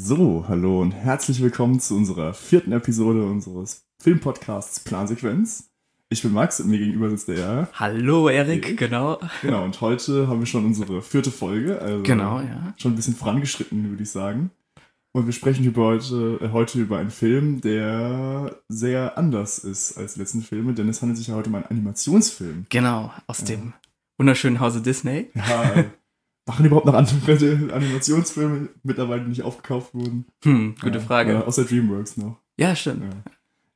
So, hallo und herzlich willkommen zu unserer vierten Episode unseres Filmpodcasts Plansequenz. Ich bin Max und mir gegenüber sitzt der. Hallo Erik, Erik. genau. Genau, und heute haben wir schon unsere vierte Folge, also Genau, ja. schon ein bisschen vorangeschritten, würde ich sagen. Und wir sprechen über heute, äh, heute über einen Film, der sehr anders ist als die letzten Filme, denn es handelt sich ja heute um einen Animationsfilm. Genau, aus Ja. dem wunderschönen Hause Disney. Ja, äh, machen überhaupt noch andere Animationsfilme mittlerweile die nicht aufgekauft wurden? Hm, gute Frage. Äh, außer DreamWorks noch. Ja, stimmt.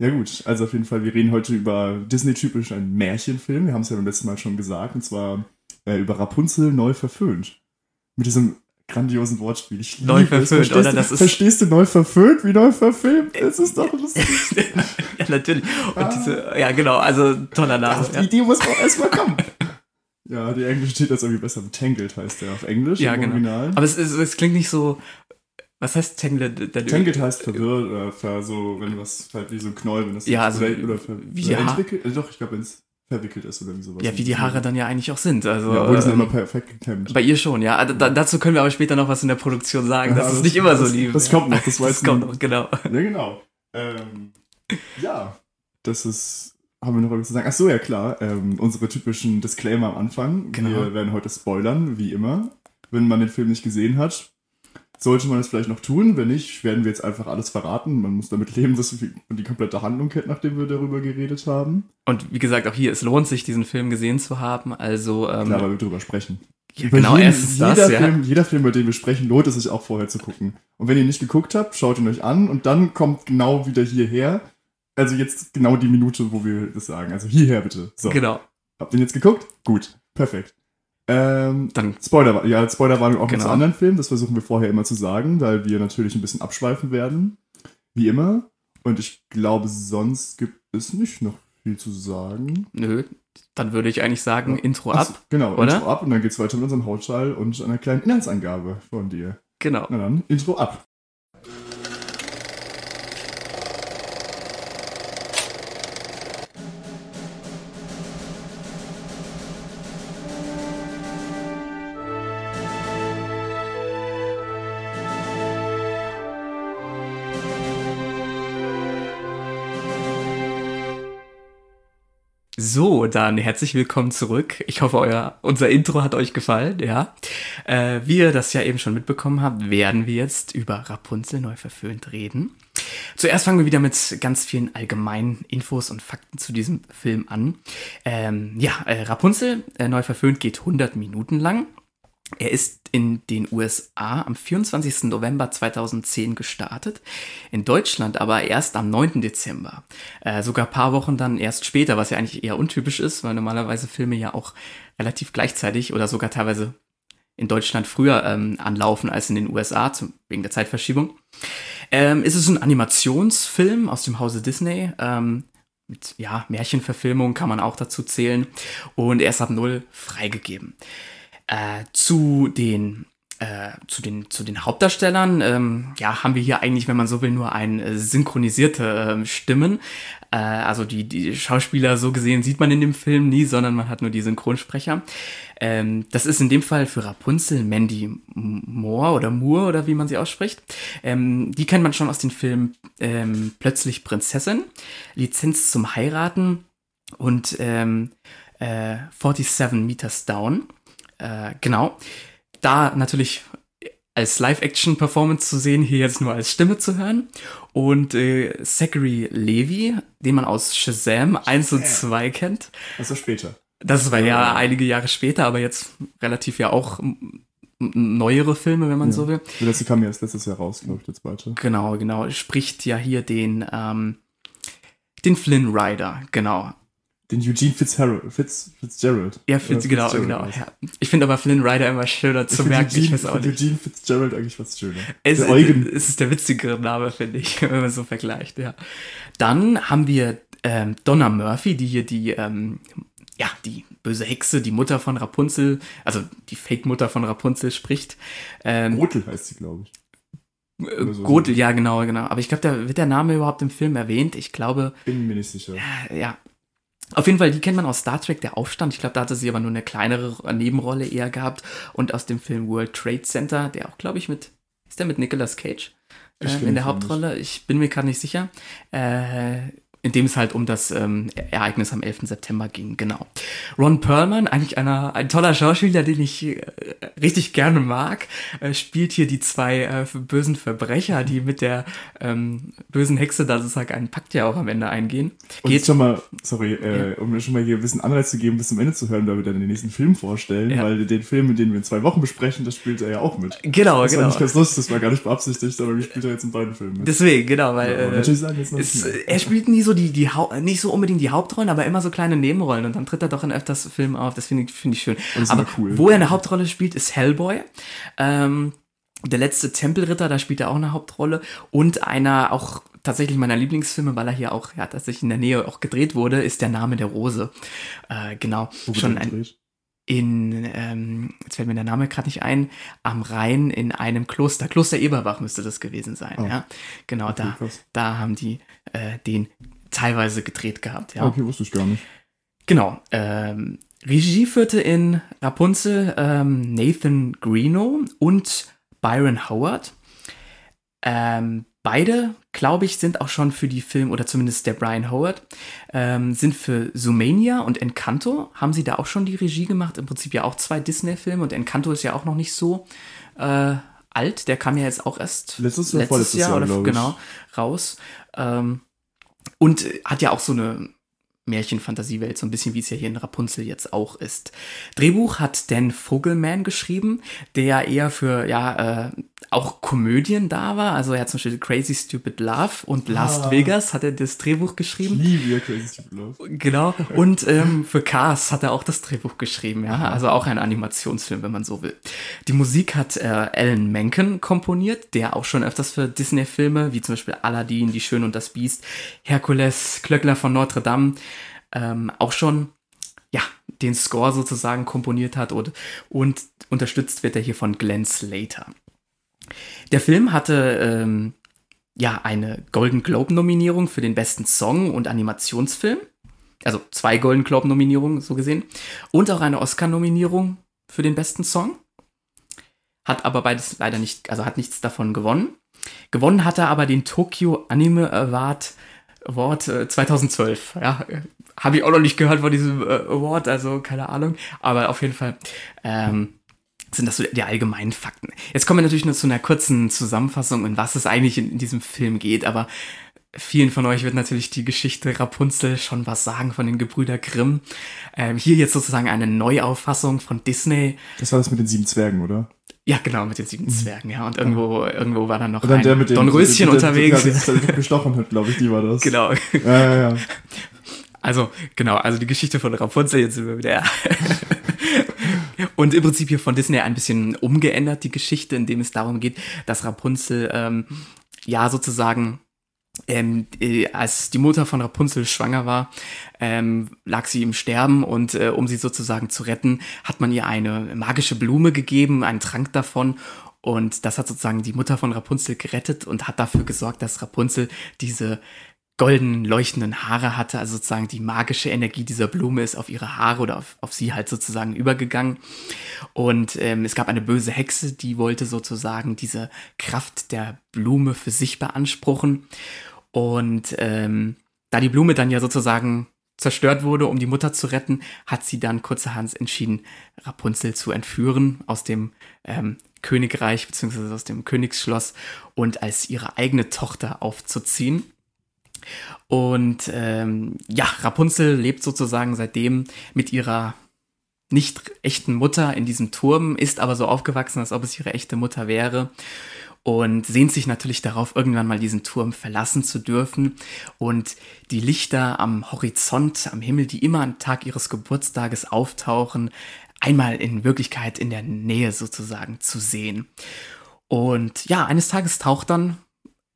Ja. ja gut, also auf jeden Fall, wir reden heute über Disney-typisch einen Märchenfilm. Wir haben es ja beim letzten Mal schon gesagt, und zwar äh, über Rapunzel neu verföhnt. Mit diesem grandiosen Wortspiel. Ich Neu verföhnt, Verstehst oder? du- Das ist- Verstehst du neu verföhnt wie neu verfilmt? Es ist doch lustig. ja, natürlich. Und Ah. diese, ja, genau, also toller Name. Auf die Ja, Idee muss man auch erstmal kommen. Ja, die englische Titel ist irgendwie besser. Tangled heißt der auf Englisch Ja, im genau. Original. Aber es, ist, es klingt nicht so. Was heißt Tangled? Tangled heißt verwirrt oder ver, so, wenn was halt wie so ein Knoll, wenn das Ja, also oder, oder, ver, wie oder entwickelt. Äh, doch, ich glaube, wenn es verwickelt ist oder wie sowas. Ja, wie die Haare dann ja eigentlich auch sind. Also, Ja, obwohl die sind ähm, immer perfekt gekämmt. bei ihr schon, ja. Da, dazu können wir aber später noch was in der Produktion sagen. Das Ja, ist nicht immer so das, lieb. Das ja. kommt noch, das weiß Das kommt noch, genau. Ja, genau. Ähm, ja, das ist. Haben wir noch irgendwas zu sagen? Ach so, ja klar. Ähm, unsere typischen Disclaimer am Anfang. Genau. Wir werden heute spoilern, wie immer. Wenn man den Film nicht gesehen hat, sollte man es vielleicht noch tun. Wenn nicht, werden wir jetzt einfach alles verraten. Man muss damit leben, dass man die komplette Handlung kennt, nachdem wir darüber geredet haben. Und wie gesagt, auch hier, es lohnt sich, diesen Film gesehen zu haben. Also, ähm, Klar, weil wir drüber sprechen. ja, Über genau, jeden, erstens jeder, das, ja. Film, jeder Film, über den wir sprechen, lohnt es sich auch vorher zu gucken. Und wenn ihr ihn nicht geguckt habt, schaut ihn euch an und dann kommt genau wieder hierher. Also jetzt genau die Minute, wo wir das sagen. Also hierher bitte. So. Genau. Habt ihr jetzt geguckt? Gut. Perfekt. Ähm, Dann Spoiler, ja, Spoilerwarnung auch Genau. zu anderen Filmen. Das versuchen wir vorher immer zu sagen, weil wir natürlich ein bisschen abschweifen werden. Wie immer. Und ich glaube, sonst gibt es nicht noch viel zu sagen. Nö, dann würde ich eigentlich sagen, Ja. Intro Ach so, ab. Genau, oder? Intro ab und dann geht's weiter mit unserem Hautschall und einer kleinen Inhaltsangabe von dir. Genau. Na dann, Intro ab. So, dann herzlich willkommen zurück. Ich hoffe, euer, unser Intro hat euch gefallen, ja. Äh, wie ihr das ja eben schon mitbekommen habt, werden wir jetzt über Rapunzel neu verföhnt reden. Zuerst fangen wir wieder mit ganz vielen allgemeinen Infos und Fakten zu diesem Film an. Ähm, ja, äh, Rapunzel äh, neu verföhnt geht 100 Minuten lang. Er ist in den USA am 24. November 2010 gestartet, in Deutschland aber erst am 9. Dezember. Äh, sogar ein paar Wochen dann erst später, was ja eigentlich eher untypisch ist, weil normalerweise Filme ja auch relativ gleichzeitig oder sogar teilweise in Deutschland früher ähm, anlaufen als in den USA, zum, wegen der Zeitverschiebung. Ähm, ist ein Animationsfilm aus dem Hause Disney. Ähm, mit ja, Märchenverfilmung kann man auch dazu zählen. Und er ist ab null freigegeben. Äh, zu den äh, zu den zu den Hauptdarstellern ähm, ja haben wir hier eigentlich wenn man so will nur ein äh, synchronisierte ähm, Stimmen. Äh, also die die Schauspieler so gesehen sieht man in dem Film nie sondern man hat nur die Synchronsprecher. Ähm, das ist in dem Fall für Rapunzel Mandy Moore oder Moore oder wie man sie ausspricht. Ähm, die kennt man schon aus den Filmen ähm, plötzlich Prinzessin Lizenz zum heiraten und ähm, äh, 47 Meters Down äh, genau. Da natürlich als Live-Action-Performance zu sehen, hier jetzt nur als Stimme zu hören. Und äh, Zachary Levy, den man aus Shazam 1 und 2 kennt. Das war später. Das war ja einige Jahre später, aber jetzt relativ ja auch neuere Filme, wenn man Ja. so will. Der letzte kam ja erst letztes Jahr raus, glaube ich, der zweite. Genau, genau. Spricht ja hier den, ähm, den Flynn Rider, genau. Den Eugene Fitzgerald. Fitz, Fitzgerald. Ja, Fitz, Oder genau, Fitzgerald genau. Ja. Ich finde aber Flynn Rider immer schöner Ich zu find merken. Eugene, ich weiß auch nicht. Eugene Fitzgerald eigentlich fast schöner. Es, der Eugen. es ist der witzigere Name, finde ich, wenn man so vergleicht, ja. Dann haben wir ähm, Donna Murphy, die hier die, ähm, ja, die böse Hexe, die Mutter von Rapunzel, also die Fake-Mutter von Rapunzel spricht. Ähm, Rotel heißt sie, glaube ich. äh, so. Gothel, ja, genau, genau. Aber ich glaube, da wird der Name überhaupt im Film erwähnt. Ich glaube, Bin mir nicht sicher. äh, ja. Auf jeden Fall, die kennt man aus Star Trek, der Aufstand. Ich glaube, da hatte sie aber nur eine kleinere Nebenrolle eher gehabt. Und aus dem Film World Trade Center, der auch, glaube ich, mit Ist der mit Nicolas Cage äh, in der Hauptrolle? Ich bin mir gerade nicht sicher. Äh, in dem es halt um das ähm, Ereignis am 11. September ging, genau. Ron Perlman, eigentlich einer, ein toller Schauspieler, den ich äh, richtig gerne mag, äh, spielt hier die zwei äh, bösen Verbrecher, die mit der ähm, bösen Hexe da sozusagen einen Pakt ja auch am Ende eingehen. Und Geht, schon mal, sorry, äh, um mir schon mal hier ein bisschen Anreiz zu geben, bis zum Ende zu hören, da wir dann den nächsten Film vorstellen, Ja. weil den Film, den wir in zwei Wochen besprechen, das spielt er ja auch mit. genau, Das war genau. nicht ganz lustig, das war gar nicht beabsichtigt, aber wir spielt er jetzt in beiden Filmen mit. Deswegen, genau, weil Ja, äh, sagen mehr. er spielt nie so die, die Hau nicht so unbedingt die Hauptrollen, aber immer so kleine Nebenrollen und dann tritt er doch in öfters Filmen auf. Das finde ich, finde ich schön. aber cool. wo er eine Hauptrolle spielt, ist Hellboy. Ähm, der letzte Tempelritter, da spielt er auch eine Hauptrolle und einer auch tatsächlich meiner Lieblingsfilme, weil er hier auch ja tatsächlich in der Nähe auch gedreht wurde, ist der Name der Rose. Äh, genau, Wo schon ein, in, ähm, jetzt fällt mir der Name gerade nicht ein, am Rhein in einem Kloster. Kloster Eberbach müsste das gewesen sein, Oh. ja. Genau, Okay, da, krass. da haben die äh, den teilweise gedreht gehabt, ja. Okay, wusste ich gar nicht. Genau. Ähm, Regie führte in Rapunzel ähm, Nathan Greeno und Byron Howard. Ähm, beide, glaube ich, sind auch schon für die Film, oder zumindest der Brian Howard, ähm, sind für Zoomania und Encanto, haben sie da auch schon die Regie gemacht. Im Prinzip ja auch zwei Disney-Filme und Encanto ist ja auch noch nicht so äh, alt. Der kam ja jetzt auch erst Letztes oder vorletztes Jahr, oder glaub ich. genau raus. Ähm, und hat ja auch so eine Märchenfantasiewelt, so ein bisschen wie es ja hier in Rapunzel jetzt auch ist. Drehbuch hat Dan Vogelman geschrieben, der eher für ja äh, auch Komödien da war. Also er hat zum Beispiel Crazy Stupid Love und Last Ah. Vegas hat er das Drehbuch Ich geschrieben. liebe ja Crazy Stupid Love. Genau. Und ähm, für Cars hat er auch das Drehbuch geschrieben, ja. Also auch ein Animationsfilm, wenn man so will. Die Musik hat äh, Alan Menken komponiert, der auch schon öfters für Disney-Filme, wie zum Beispiel Aladdin, Die Schöne und das Biest, Herkules, Klöckler von Notre Dame, ähm, auch schon ja, den Score sozusagen komponiert hat und, und unterstützt wird er hier von Glenn Slater. Der Film hatte ähm, ja eine Golden Globe Nominierung für den besten Song und Animationsfilm. Also zwei Golden Globe Nominierungen so gesehen und auch eine Oscar Nominierung für den besten Song. Hat aber beides leider nicht, also hat nichts davon gewonnen. Gewonnen hat er aber den Tokyo Anime Award Award äh, 2012. Ja, habe ich auch noch nicht gehört von diesem äh, Award, also keine Ahnung. Aber auf jeden Fall ähm, sind das so die allgemeinen Fakten. Jetzt kommen wir natürlich nur zu einer kurzen Zusammenfassung, in was es eigentlich in, in diesem Film geht. Aber vielen von euch wird natürlich die Geschichte Rapunzel schon was sagen von den Gebrüder Grimm. Ähm, hier jetzt sozusagen eine Neuauffassung von Disney. Das war das mit den sieben Zwergen, oder? Ja, genau, mit den sieben Zwergen, ja. Und irgendwo, irgendwo war dann noch Und dann ein der mit dem Dornröschen der, der, unterwegs. Der, der, der gestochen hat, glaube ich, die war das. genau. Ja, ja, ja. Also, genau, also die Geschichte von Rapunzel, jetzt sind wir wieder. Und im Prinzip hier von Disney ein bisschen umgeändert, die Geschichte, indem es darum geht, dass Rapunzel, ähm, ja, sozusagen, ähm, äh, als die Mutter von Rapunzel schwanger war, ähm, lag sie im Sterben und äh, um sie sozusagen zu retten, hat man ihr eine magische Blume gegeben, einen Trank davon. Und das hat sozusagen die Mutter von Rapunzel gerettet und hat dafür gesorgt, dass Rapunzel diese golden leuchtenden Haare hatte, also sozusagen die magische Energie dieser Blume ist auf ihre Haare oder auf, auf sie halt sozusagen übergegangen. Und ähm, es gab eine böse Hexe, die wollte sozusagen diese Kraft der Blume für sich beanspruchen. Und ähm, da die Blume dann ja sozusagen zerstört wurde, um die Mutter zu retten, hat sie dann kurzerhand entschieden, Rapunzel zu entführen aus dem ähm, Königreich bzw. aus dem Königsschloss und als ihre eigene Tochter aufzuziehen. Und ähm, ja, Rapunzel lebt sozusagen seitdem mit ihrer nicht echten Mutter in diesem Turm, ist aber so aufgewachsen, als ob es ihre echte Mutter wäre und sehnt sich natürlich darauf, irgendwann mal diesen Turm verlassen zu dürfen und die Lichter am Horizont, am Himmel, die immer am Tag ihres Geburtstages auftauchen, einmal in Wirklichkeit in der Nähe sozusagen zu sehen. Und ja, eines Tages taucht dann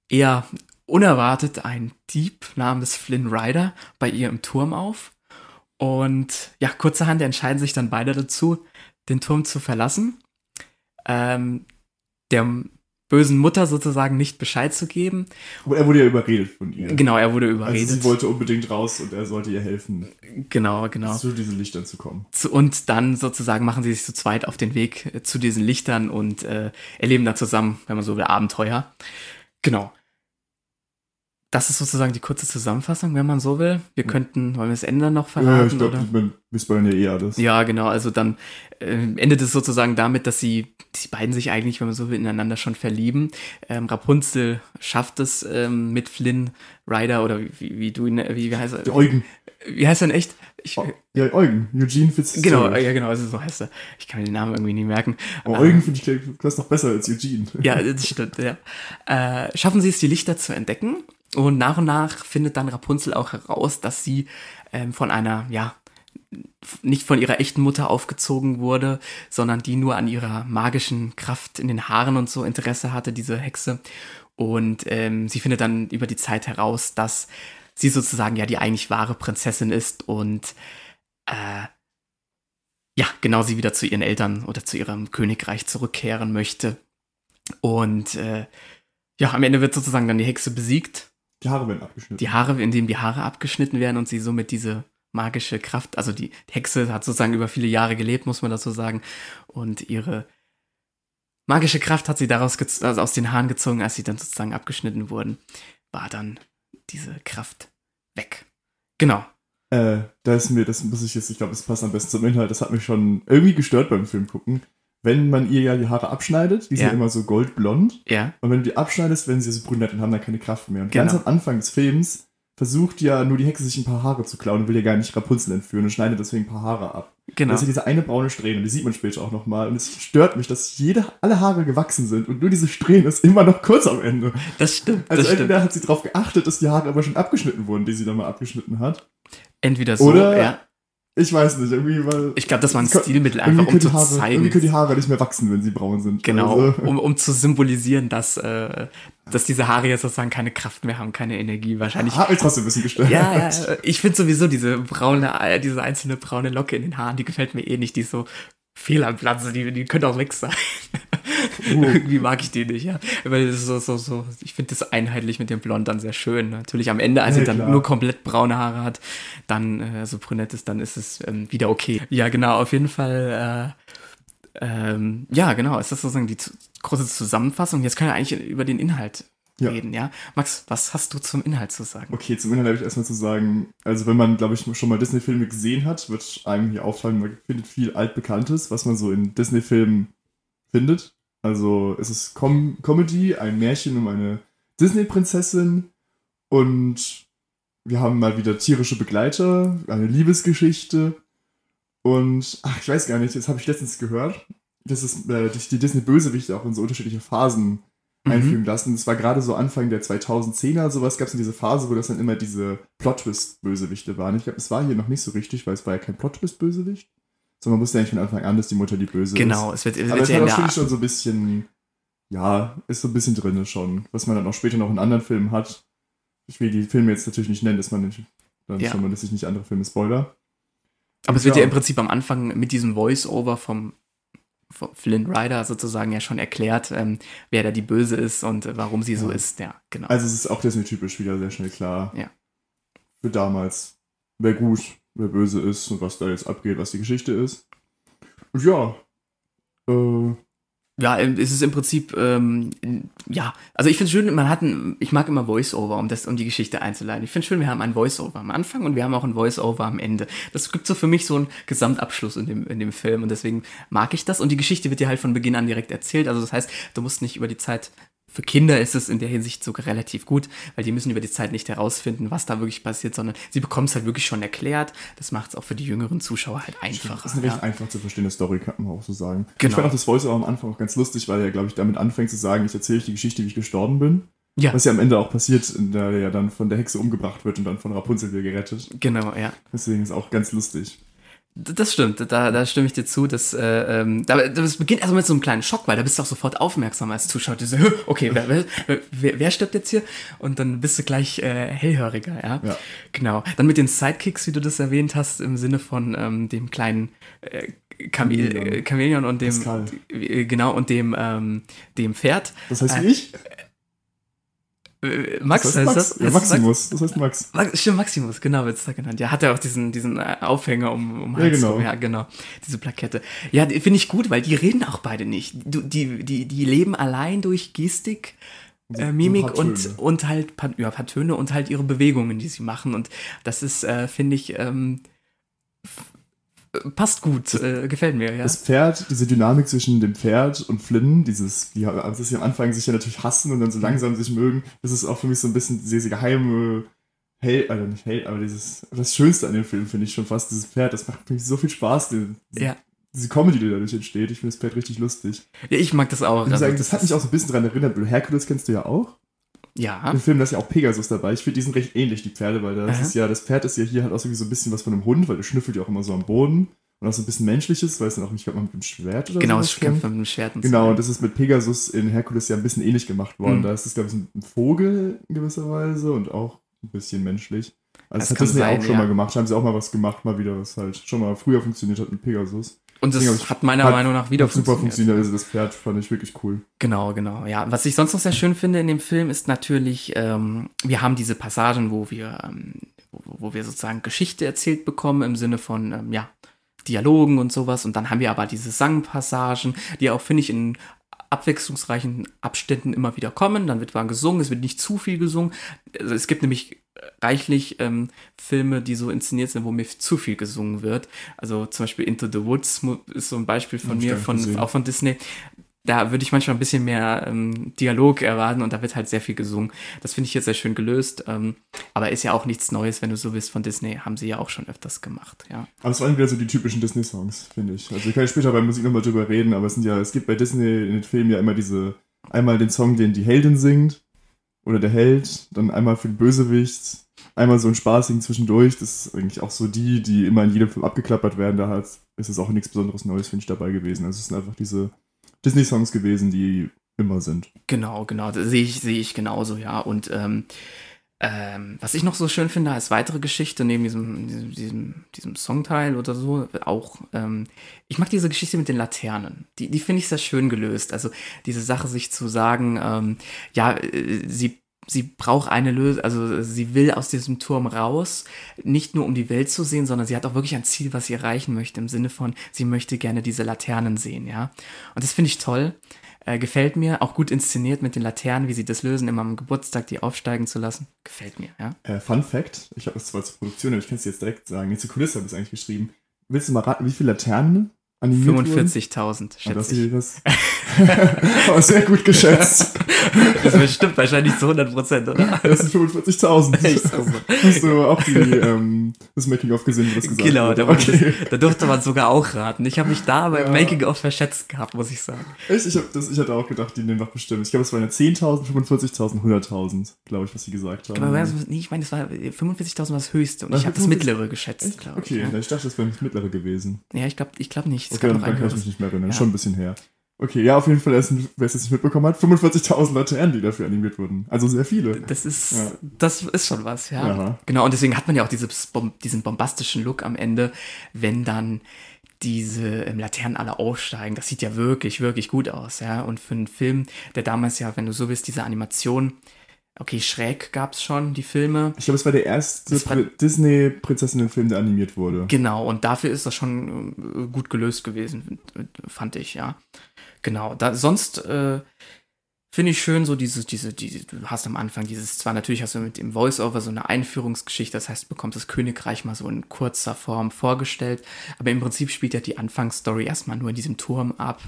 eher unerwartet ein Dieb namens Flynn Rider bei ihr im Turm auf. Und ja, kurzerhand entscheiden sich dann beide dazu, den Turm zu verlassen. Ähm, der bösen Mutter sozusagen nicht Bescheid zu geben. Aber er wurde ja überredet von ihr. Genau, er wurde überredet. Also sie wollte unbedingt raus und er sollte ihr helfen, genau, genau. zu diesen Lichtern zu kommen. Zu- Und dann sozusagen machen sie sich zu zweit auf den Weg äh, zu diesen Lichtern und äh, erleben da zusammen, wenn man so will, Abenteuer. Genau. Das ist sozusagen die kurze Zusammenfassung, wenn man so will. Wir könnten, wollen wir das Ende noch Ja, verraten? ich glaube, wir spoilern ja eh alles. Ja, genau. Also dann äh, endet es sozusagen damit, dass sie, die beiden sich eigentlich, wenn man so will, ineinander schon verlieben. Ähm, Rapunzel schafft es ähm, mit Flynn Rider oder wie, wie, wie du ihn, wie, wie heißt er? Eugen. Wie heißt er denn echt? Ich, Ja, Eugen. Eugene Fitzgerald. genau, ja, genau, also so heißt er. Ich kann mir den Namen irgendwie nicht merken. Aber Äh, Eugen finde ich das noch besser als Eugene. Ja, das stimmt, ja. Äh, schaffen sie es, die Lichter zu entdecken. Und nach und nach findet dann Rapunzel auch heraus, dass sie ähm, von einer, ja, nicht von ihrer echten Mutter aufgezogen wurde, sondern die nur an ihrer magischen Kraft in den Haaren und so Interesse hatte, diese Hexe. Und ähm, sie findet dann über die Zeit heraus, dass sie sozusagen ja die eigentlich wahre Prinzessin ist und äh, ja, genau sie wieder zu ihren Eltern oder zu ihrem Königreich zurückkehren möchte. Und äh, ja, am Ende wird sozusagen dann die Hexe besiegt. Die Haare werden abgeschnitten. Die Haare, indem die Haare abgeschnitten werden und sie somit diese magische Kraft, also die Hexe hat sozusagen über viele Jahre gelebt, muss man dazu sagen. Und ihre magische Kraft hat sie daraus also aus den Haaren gezogen, als sie dann sozusagen abgeschnitten wurden, war dann diese Kraft weg. Genau. Äh, da ist mir, das muss ich jetzt, ich glaube, das passt am besten zum Inhalt, das hat mich schon irgendwie gestört beim Film gucken. Wenn man ihr ja die Haare abschneidet, die sind Ja. immer so goldblond. Ja, Und wenn du die abschneidest, werden sie so brünett und haben dann keine Kraft mehr. Und Genau. ganz am Anfang des Films versucht ja nur die Hexe sich ein paar Haare zu klauen und will ja gar nicht Rapunzel entführen und schneidet deswegen ein paar Haare ab. genau. Das ist ja diese eine braune Strähne, die sieht man später auch nochmal. Und es stört mich, dass jede, alle Haare gewachsen sind und nur diese Strähne ist immer noch kurz am Ende. Das stimmt. Also das stimmt. entweder hat sie darauf geachtet, dass die Haare aber schon abgeschnitten wurden, die sie dann mal abgeschnitten hat. Entweder so, Oder ja. Ich weiß nicht, irgendwie, weil. Ich glaube, das war ein Stilmittel, einfach um zu Haare, zeigen. Irgendwie können die Haare nicht mehr wachsen, wenn sie braun sind. Genau, Also, um, um zu symbolisieren, dass, äh, dass diese Haare jetzt sozusagen keine Kraft mehr haben, keine Energie. Wahrscheinlich. hat mich trotzdem ein bisschen gestört. Ja, ja, ja. ich finde sowieso diese braune, äh, diese einzelne braune Locke in den Haaren, die gefällt mir eh nicht, die ist so fehl am Platz, die, die könnte auch weg sein. Uh. Irgendwie mag ich die nicht, ja. Weil das ist so, so, so, ich finde das einheitlich mit dem Blond dann sehr schön. Natürlich am Ende, als Ja, sie dann klar. nur komplett braune Haare hat, dann äh, so brünett ist, dann ist es ähm, wieder okay. Ja, genau, auf jeden Fall, äh, ähm, ja, genau, ist das sozusagen die zu, große Zusammenfassung. Jetzt können wir eigentlich über den Inhalt Ja. reden, ja. Max, was hast du zum Inhalt zu sagen? Okay, zum Inhalt habe ich erstmal zu sagen, also wenn man, glaube ich, schon mal Disney-Filme gesehen hat, wird einem hier auffallen, man findet viel Altbekanntes, was man so in Disney-Filmen findet. Also es ist Com Comedy, ein Märchen um eine Disney-Prinzessin und wir haben mal wieder tierische Begleiter, eine Liebesgeschichte und, ach, ich weiß gar nicht, das habe ich letztens gehört, dass es äh, die- Disney-Bösewichte auch in so unterschiedliche Phasen Mhm. einfügen lassen. Das war gerade so Anfang der 2010er, sowas gab es in diese Phase, wo das dann immer diese Plot-Twist-Bösewichte waren. Ich glaube, es war hier noch nicht so richtig, weil es war ja kein Plot-Twist-Bösewicht, sondern man wusste eigentlich von Anfang an, dass die Mutter die Böse Genau, ist. es wird, es Aber wird ja in der schon so ein bisschen, ja, ist so ein bisschen drin schon, was man dann auch später noch in anderen Filmen hat. Ich will die Filme jetzt natürlich nicht nennen, dass man nicht, dann Ja. mal, dass ich nicht andere Filme spoiler. Aber es wird ja. Ja. im Prinzip am Anfang mit diesem Voice-Over vom, Flynn Rider sozusagen ja schon erklärt, ähm, wer da die Böse ist und äh, warum sie so Ja. ist. Ja, genau. Also es ist auch Disney-typisch wieder sehr schnell klar. Ja. Für damals, wer gut, wer böse ist und was da jetzt abgeht, was die Geschichte ist. Und ja, äh, ja, es ist im Prinzip, ähm, ja, also ich finde es schön, man hat ein, ich mag immer Voice-Over, um, das, um die Geschichte einzuleiten. Ich finde schön, wir haben ein Voice-Over am Anfang und wir haben auch ein Voice-Over am Ende. Das gibt so für mich so einen Gesamtabschluss in dem, in dem Film und deswegen mag ich das und die Geschichte wird dir halt von Beginn an direkt erzählt. Also das heißt, du musst nicht über die Zeit für Kinder ist es in der Hinsicht sogar relativ gut, weil die müssen über die Zeit nicht herausfinden, was da wirklich passiert, sondern sie bekommen es halt wirklich schon erklärt. Das macht es auch für die jüngeren Zuschauer halt einfacher. das ist eine recht ja. einfach zu verstehende Story, kann man auch so sagen. Genau. Ich fand auch das Voice am Anfang auch ganz lustig, weil er, glaube ich, damit anfängt zu sagen, ich erzähle euch die Geschichte, wie ich gestorben bin. ja, Was ja am Ende auch passiert, in der er ja dann von der Hexe umgebracht wird und dann von Rapunzel wieder gerettet. genau, ja. Deswegen ist auch ganz lustig. Das stimmt, da, da stimme ich dir zu. Dass, äh, ähm, da, das beginnt erstmal mit so einem kleinen Schock, weil da bist du auch sofort aufmerksam als Zuschauer. Du so, "Hä, okay, wer, wer, wer, wer stirbt jetzt hier? Und dann bist du gleich äh, hellhöriger, ja? Ja. Genau. Dann mit den Sidekicks, wie du das erwähnt hast, im Sinne von ähm, dem kleinen äh, Chameleon, Chameleon. Und dem, Pascal. äh, genau, und dem, ähm, dem Pferd. Das heißt Äh, ich? Äh, Max das heißt heißt das? Max. Ja, Maximus. Das heißt Max. Max, stimmt, Maximus, genau, wird es da genannt. Ja, hat er auch diesen, diesen äh, Aufhänger um, um Ja, Hals genau. rum. Ja, genau. Diese Plakette. Ja, finde ich gut, weil die reden auch beide nicht. Du, die, die, die leben allein durch Gestik, äh, Mimik und, und halt paar, ja, paar Töne und halt ihre Bewegungen, die sie machen. Und das ist, äh, finde ich, ähm, äh, passt gut, äh, gefällt mir, ja. Das Pferd, diese Dynamik zwischen dem Pferd und Flynn, dieses, die also sie am Anfang sich ja natürlich hassen und dann so langsam sich mögen, das ist auch für mich so ein bisschen diese geheime Hell, also nicht Hell, aber dieses, das Schönste an dem Film finde ich schon fast, dieses Pferd, das macht mir so viel Spaß, die, ja. diese Comedy, die dadurch entsteht. Ich finde das Pferd richtig lustig. ja, ich mag das auch. Ich Also, sagen, das hat mich auch so ein bisschen daran erinnert, Hercules kennst du ja auch. Ja, Im Film da ist ja auch Pegasus dabei. Ich finde, die sind recht ähnlich, die Pferde, weil das Aha. ist ja, das Pferd ist ja hier halt auch irgendwie so ein bisschen was von einem Hund, weil der schnüffelt ja auch immer so am Boden. Und auch so ein bisschen menschliches, weil es dann auch, ich glaube, mit dem Schwert oder genau, es kämpft mit dem Schwert und so. Genau, und das ist mit Pegasus in Herkules ja ein bisschen ähnlich gemacht worden. Mhm. Da ist es, glaube ich, ein Vogel in gewisser Weise und auch ein bisschen menschlich. Also Das das hat Disney sein, auch schon ja. mal gemacht. Haben sie auch mal was gemacht, mal wieder, was halt schon mal früher funktioniert hat mit Pegasus. Und das Ja, hat meiner hat- Meinung nach wieder Hat super funktioniert. Also das Pferd fand ich wirklich cool. Genau, genau. Ja, was ich sonst noch sehr schön finde in dem Film ist natürlich, ähm, wir haben diese Passagen, wo wir, ähm, wo, wo wir sozusagen Geschichte erzählt bekommen im Sinne von, ähm, ja, Dialogen und sowas. Und dann haben wir aber diese Sangpassagen, die auch, finde ich, in abwechslungsreichen Abständen immer wieder kommen. Dann wird mal gesungen, es wird nicht zu viel gesungen. Also es gibt nämlich reichlich ähm, Filme, die so inszeniert sind, wo mir zu viel gesungen wird. Also zum Beispiel Into the Woods ist so ein Beispiel von ich mir, von, gesehen. auch von Disney. Da würde ich manchmal ein bisschen mehr ähm, Dialog erwarten und da wird halt sehr viel gesungen. Das finde ich jetzt sehr schön gelöst. Ähm, aber ist ja auch nichts Neues, wenn du so willst, von Disney. Haben sie ja auch schon öfters gemacht, ja. Aber es waren wieder so die typischen Disney-Songs, finde ich. Also ich kann ja später bei Musik nochmal drüber reden, aber es sind ja, es gibt bei Disney in den Filmen ja immer diese, einmal den Song, den die Heldin singt, oder der Held, dann einmal für den Bösewicht, einmal so ein spaßigen zwischendurch. Das ist eigentlich auch so die, die immer in jedem Film abgeklappert werden. Da hat, ist es auch nichts Besonderes Neues, finde ich, dabei gewesen. Also es sind einfach diese Disney-Songs gewesen, die immer sind. Genau, genau. Sehe ich, sehe ich genauso, ja. Und ähm, ähm, was ich noch so schön finde als weitere Geschichte, neben diesem, diesem, diesem, diesem Songteil oder so, auch, ähm, ich mag diese Geschichte mit den Laternen. Die, die finde ich sehr schön gelöst. Also diese Sache, sich zu sagen, ähm, ja, äh, sie sie braucht eine Lösung, also sie will aus diesem Turm raus, nicht nur um die Welt zu sehen, sondern sie hat auch wirklich ein Ziel, was sie erreichen möchte, im Sinne von, sie möchte gerne diese Laternen sehen, ja. Und das finde ich toll. Äh, gefällt mir, auch gut inszeniert mit den Laternen, wie sie das lösen, immer am Geburtstag die aufsteigen zu lassen. Gefällt mir, ja. Äh, Fun Fact, ich habe das zwar zur Produktion, aber ich kann es jetzt direkt sagen. Nee, zur Kulisse habe ich es eigentlich geschrieben. Willst du mal raten, wie viele Laternen? 45.000, Ah, schätze ich. das aber sehr gut geschätzt. Das ist bestimmt wahrscheinlich zu 100 Prozent, oder? Das sind 45.000. Echt so. Hast du auch die, ähm, das Making-of gesehen, wo das gesagt Genau, wurde? da, okay. das, da durfte man sogar auch raten. Ich habe mich da beim Ja. Making-of verschätzt gehabt, muss ich sagen. Echt? Ich, hab das, ich hatte auch gedacht, die nehmen doch bestimmt. Ich glaube, es waren ja 10.000, 45.000, 100.000, glaube ich, was sie gesagt haben. Aber nee, ich meine, es war 45.000 war das höchste und Was, ich habe das 45? mittlere geschätzt, glaube Okay, ich. na, ich dachte, das wäre das mittlere gewesen. Ja, ja ich glaube ich glaub nicht. Es Okay, dann, dann kann ich mich nicht mehr erinnern. Ja. Schon ein bisschen her. Okay, ja, auf jeden Fall, wer es jetzt nicht mitbekommen hat, 45.000 Laternen, die dafür animiert wurden. Also sehr viele. Das ist, Ja. das ist schon was, ja. Aha. Genau, und deswegen hat man ja auch dieses, diesen bombastischen Look am Ende, wenn dann diese ähm, Laternen alle aufsteigen. Das sieht ja wirklich, wirklich gut aus, ja. Und für einen Film, der damals ja, wenn du so willst, diese Animation, okay, schräg gab's schon, die Filme. Ich glaube, es war der erste Disney-Prinzessinnen-Film, der animiert wurde. Genau, und dafür ist das schon äh, gut gelöst gewesen, fand ich, ja. Genau, da, sonst äh, finde ich schön so diese, diese, diese, du hast am Anfang dieses, zwar natürlich hast du mit dem Voice-Over so eine Einführungsgeschichte, das heißt, du bekommst das Königreich mal so in kurzer Form vorgestellt, aber im Prinzip spielt ja die Anfangsstory erstmal nur in diesem Turm ab,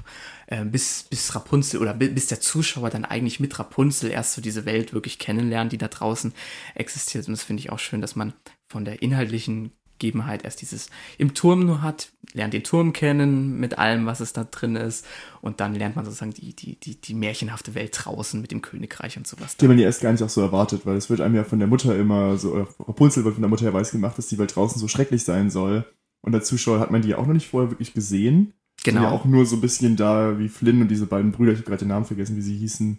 äh, bis, bis Rapunzel oder bi- bis der Zuschauer dann eigentlich mit Rapunzel erst so diese Welt wirklich kennenlernt, die da draußen existiert. Und das finde ich auch schön, dass man von der inhaltlichen Gegebenheit erst dieses im Turm nur hat, lernt den Turm kennen mit allem, was es da drin ist und dann lernt man sozusagen die, die, die, die märchenhafte Welt draußen mit dem Königreich und sowas. Die man ja erst gar nicht auch so erwartet, weil es wird einem ja von der Mutter immer so, oder Rapunzel wird von der Mutter ja weiß gemacht, dass die Welt draußen so schrecklich sein soll. Und als Zuschauer hat man die ja auch noch nicht vorher wirklich gesehen. Die Genau. ja auch nur so ein bisschen da wie Flynn und diese beiden Brüder, ich habe gerade den Namen vergessen, wie sie hießen.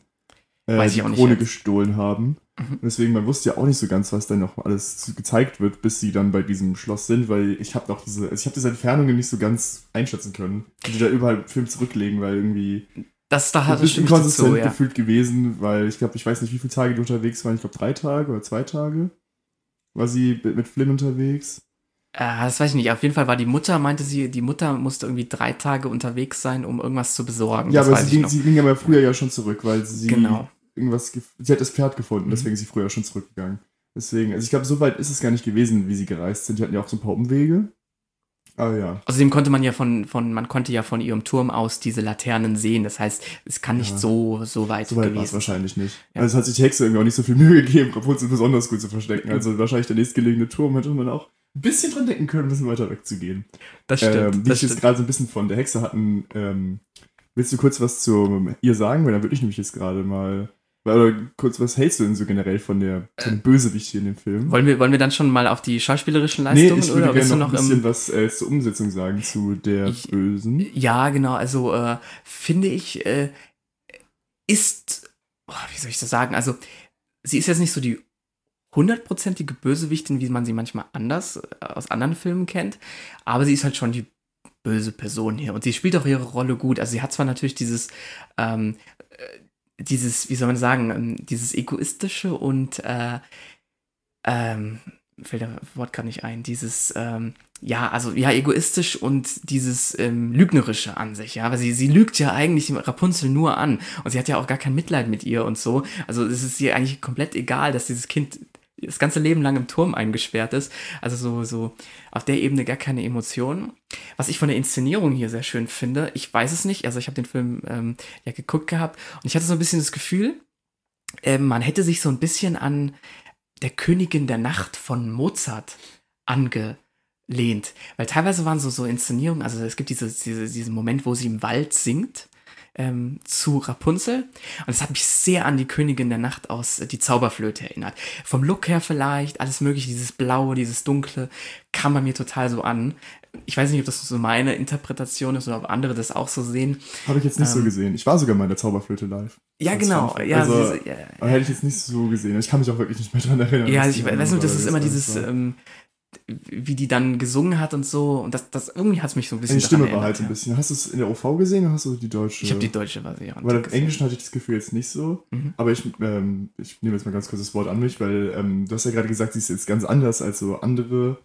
Äh, die Krone jetzt. gestohlen haben. Mhm. Deswegen, man wusste ja auch nicht so ganz, was dann noch alles gezeigt wird, bis sie dann bei diesem Schloss sind, weil ich habe noch diese, also ich habe diese Entfernungen nicht so ganz einschätzen können, die da überall im Film zurücklegen, weil irgendwie Das da hat bestimmt inkonsistent so, ja. gefühlt gewesen, weil ich glaube, ich weiß nicht, wie viele Tage die unterwegs waren, ich glaube drei Tage oder zwei Tage war sie mit Flynn unterwegs. Äh, das weiß ich nicht. Auf jeden Fall war die Mutter, meinte sie, die Mutter musste irgendwie drei Tage unterwegs sein, um irgendwas zu besorgen. Ja, das aber sie ging, sie ging aber früher ja schon zurück, weil sie Genau. Irgendwas, sie hat das Pferd gefunden, Mhm. deswegen ist sie früher schon zurückgegangen. Deswegen, also ich glaube, so weit ist es gar nicht gewesen, wie sie gereist sind. Die hatten ja auch so ein paar Umwege. Aber ja. Außerdem konnte man ja von, von, man konnte ja von ihrem Turm aus diese Laternen sehen. Das heißt, es kann nicht Ja. so, so weit So weit war es gewesen sein. wahrscheinlich nicht. Ja. Also es hat sich die Hexe irgendwie auch nicht so viel Mühe gegeben, Rapunzel besonders gut zu verstecken. Also wahrscheinlich der nächstgelegene Turm hätte man auch ein bisschen dran denken können, ein bisschen weiter wegzugehen. Das stimmt. ähm, wie das ich jetzt gerade so ein bisschen von der Hexe hatten, ähm, willst du kurz was zu ihr sagen? Weil dann würde ich nämlich jetzt gerade mal, oder kurz, was hältst du denn so generell von der von dem Bösewicht hier in dem Film? Wollen wir, wollen wir dann schon mal auf die schauspielerischen Nee, Leistungen ich würde oder willst gerne du noch ein bisschen im, was äh, zur Umsetzung sagen, zu der Ich- Bösen. Ja, genau. Also äh, finde ich, äh, ist, oh, wie soll ich das sagen? Also sie ist jetzt nicht so die hundertprozentige Bösewichtin, wie man sie manchmal anders äh, aus anderen Filmen kennt, aber sie ist halt schon die böse Person hier und sie spielt auch ihre Rolle gut. Also sie hat zwar natürlich dieses, ähm, äh, dieses, wie soll man sagen, ähm, dieses egoistische und äh, ähm, fällt der Wort gar nicht ein, dieses, ähm, ja, also ja, egoistisch und dieses ähm, Lügnerische an sich, ja, weil sie, sie lügt ja eigentlich Rapunzel nur an und sie hat ja auch gar kein Mitleid mit ihr und so. Also es ist ihr eigentlich komplett egal, dass dieses Kind das ganze Leben lang im Turm eingesperrt ist. Also so, so auf der Ebene gar keine Emotionen. Was ich von der Inszenierung hier sehr schön finde, ich weiß es nicht, also ich habe den Film ähm, ja geguckt gehabt und ich hatte so ein bisschen das Gefühl, ähm, man hätte sich so ein bisschen an der Königin der Nacht von Mozart angelehnt. Weil teilweise waren so, so Inszenierungen, also es gibt diese, diese, diesen Moment, wo sie im Wald singt ähm, zu Rapunzel. Und es hat mich sehr an die Königin der Nacht aus äh, die Zauberflöte erinnert. Vom Look her vielleicht, alles mögliche, dieses Blaue, dieses Dunkle, kam bei mir total so an. Ich weiß nicht, ob das so meine Interpretation ist oder ob andere das auch so sehen. Habe ich jetzt nicht so Ähm, gesehen. Ich war sogar mal in der Zauberflöte live. Ja, Das genau. ich- Ja, also, diese, ja, Aber hätte ich jetzt nicht so gesehen. Ich kann mich auch wirklich nicht mehr daran erinnern. Ja, also ich weiß nur, das war, ist immer dieses, war. ähm, wie die dann gesungen hat und so. Und das, das irgendwie hat es mich so ein bisschen Die Stimme war halt ein bisschen. Hast du es in der OV gesehen oder hast du die deutsche? Ich habe die deutsche Variante. Weil im. Englischen hatte ich das Gefühl jetzt nicht so. Mhm. Aber ich, ähm, ich nehme jetzt mal ganz kurz das Wort an mich, weil ähm, du hast ja gerade gesagt, sie ist jetzt ganz anders als so andere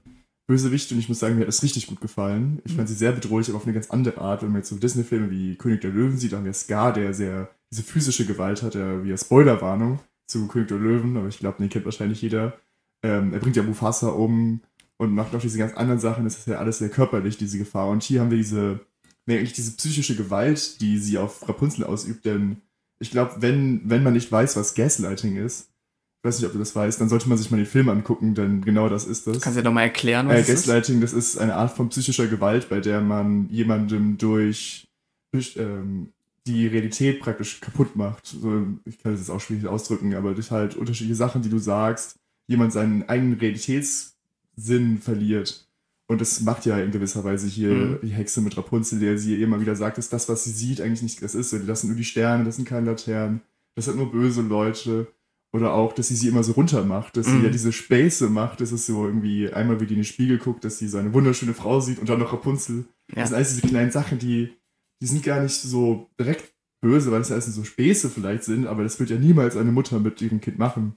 Bösewichte und ich muss sagen, mir hat das richtig gut gefallen. Ich Mhm. fand sie sehr bedrohlich, aber auf eine ganz andere Art. Wenn man jetzt so Disney-Filme wie König der Löwen sieht, haben wir Scar, der sehr diese physische Gewalt hat, der wie Spoilerwarnung zu König der Löwen, aber ich glaube, den kennt wahrscheinlich jeder. Ähm, er bringt ja Mufasa um und macht noch diese ganz anderen Sachen. Das ist ja alles sehr körperlich, diese Gefahr. Und hier haben wir diese, nee, eigentlich diese psychische Gewalt, die sie auf Rapunzel ausübt, denn ich glaube, wenn, wenn man nicht weiß, was Gaslighting ist, ich weiß nicht, ob du das weißt, dann sollte man sich mal den Film angucken, denn genau das ist das. Kannst du ja nochmal erklären, was Äh? Gaslighting, das ist eine Art von psychischer Gewalt, bei der man jemandem durch, durch ähm, die Realität praktisch kaputt macht. So, ich kann das jetzt auch schwierig ausdrücken, aber durch halt unterschiedliche Sachen, die du sagst, jemand seinen eigenen Realitätssinn verliert. Und das macht ja in gewisser Weise hier Mhm. die Hexe mit Rapunzel, der sie immer wieder sagt, dass das, was sie sieht, eigentlich nicht das ist. Das sind nur die Sterne, das sind keine Laternen, das sind nur böse Leute. Oder auch, dass sie sie immer so runter macht, dass sie Mhm. ja diese Späße macht, dass es so irgendwie einmal wie die in den Spiegel guckt, dass sie so eine wunderschöne Frau sieht und dann noch Rapunzel. Ja. Das sind alles diese kleinen Sachen, die, die sind gar nicht so direkt böse, weil es ja alles so Späße vielleicht sind, aber das wird ja niemals eine Mutter mit ihrem Kind machen.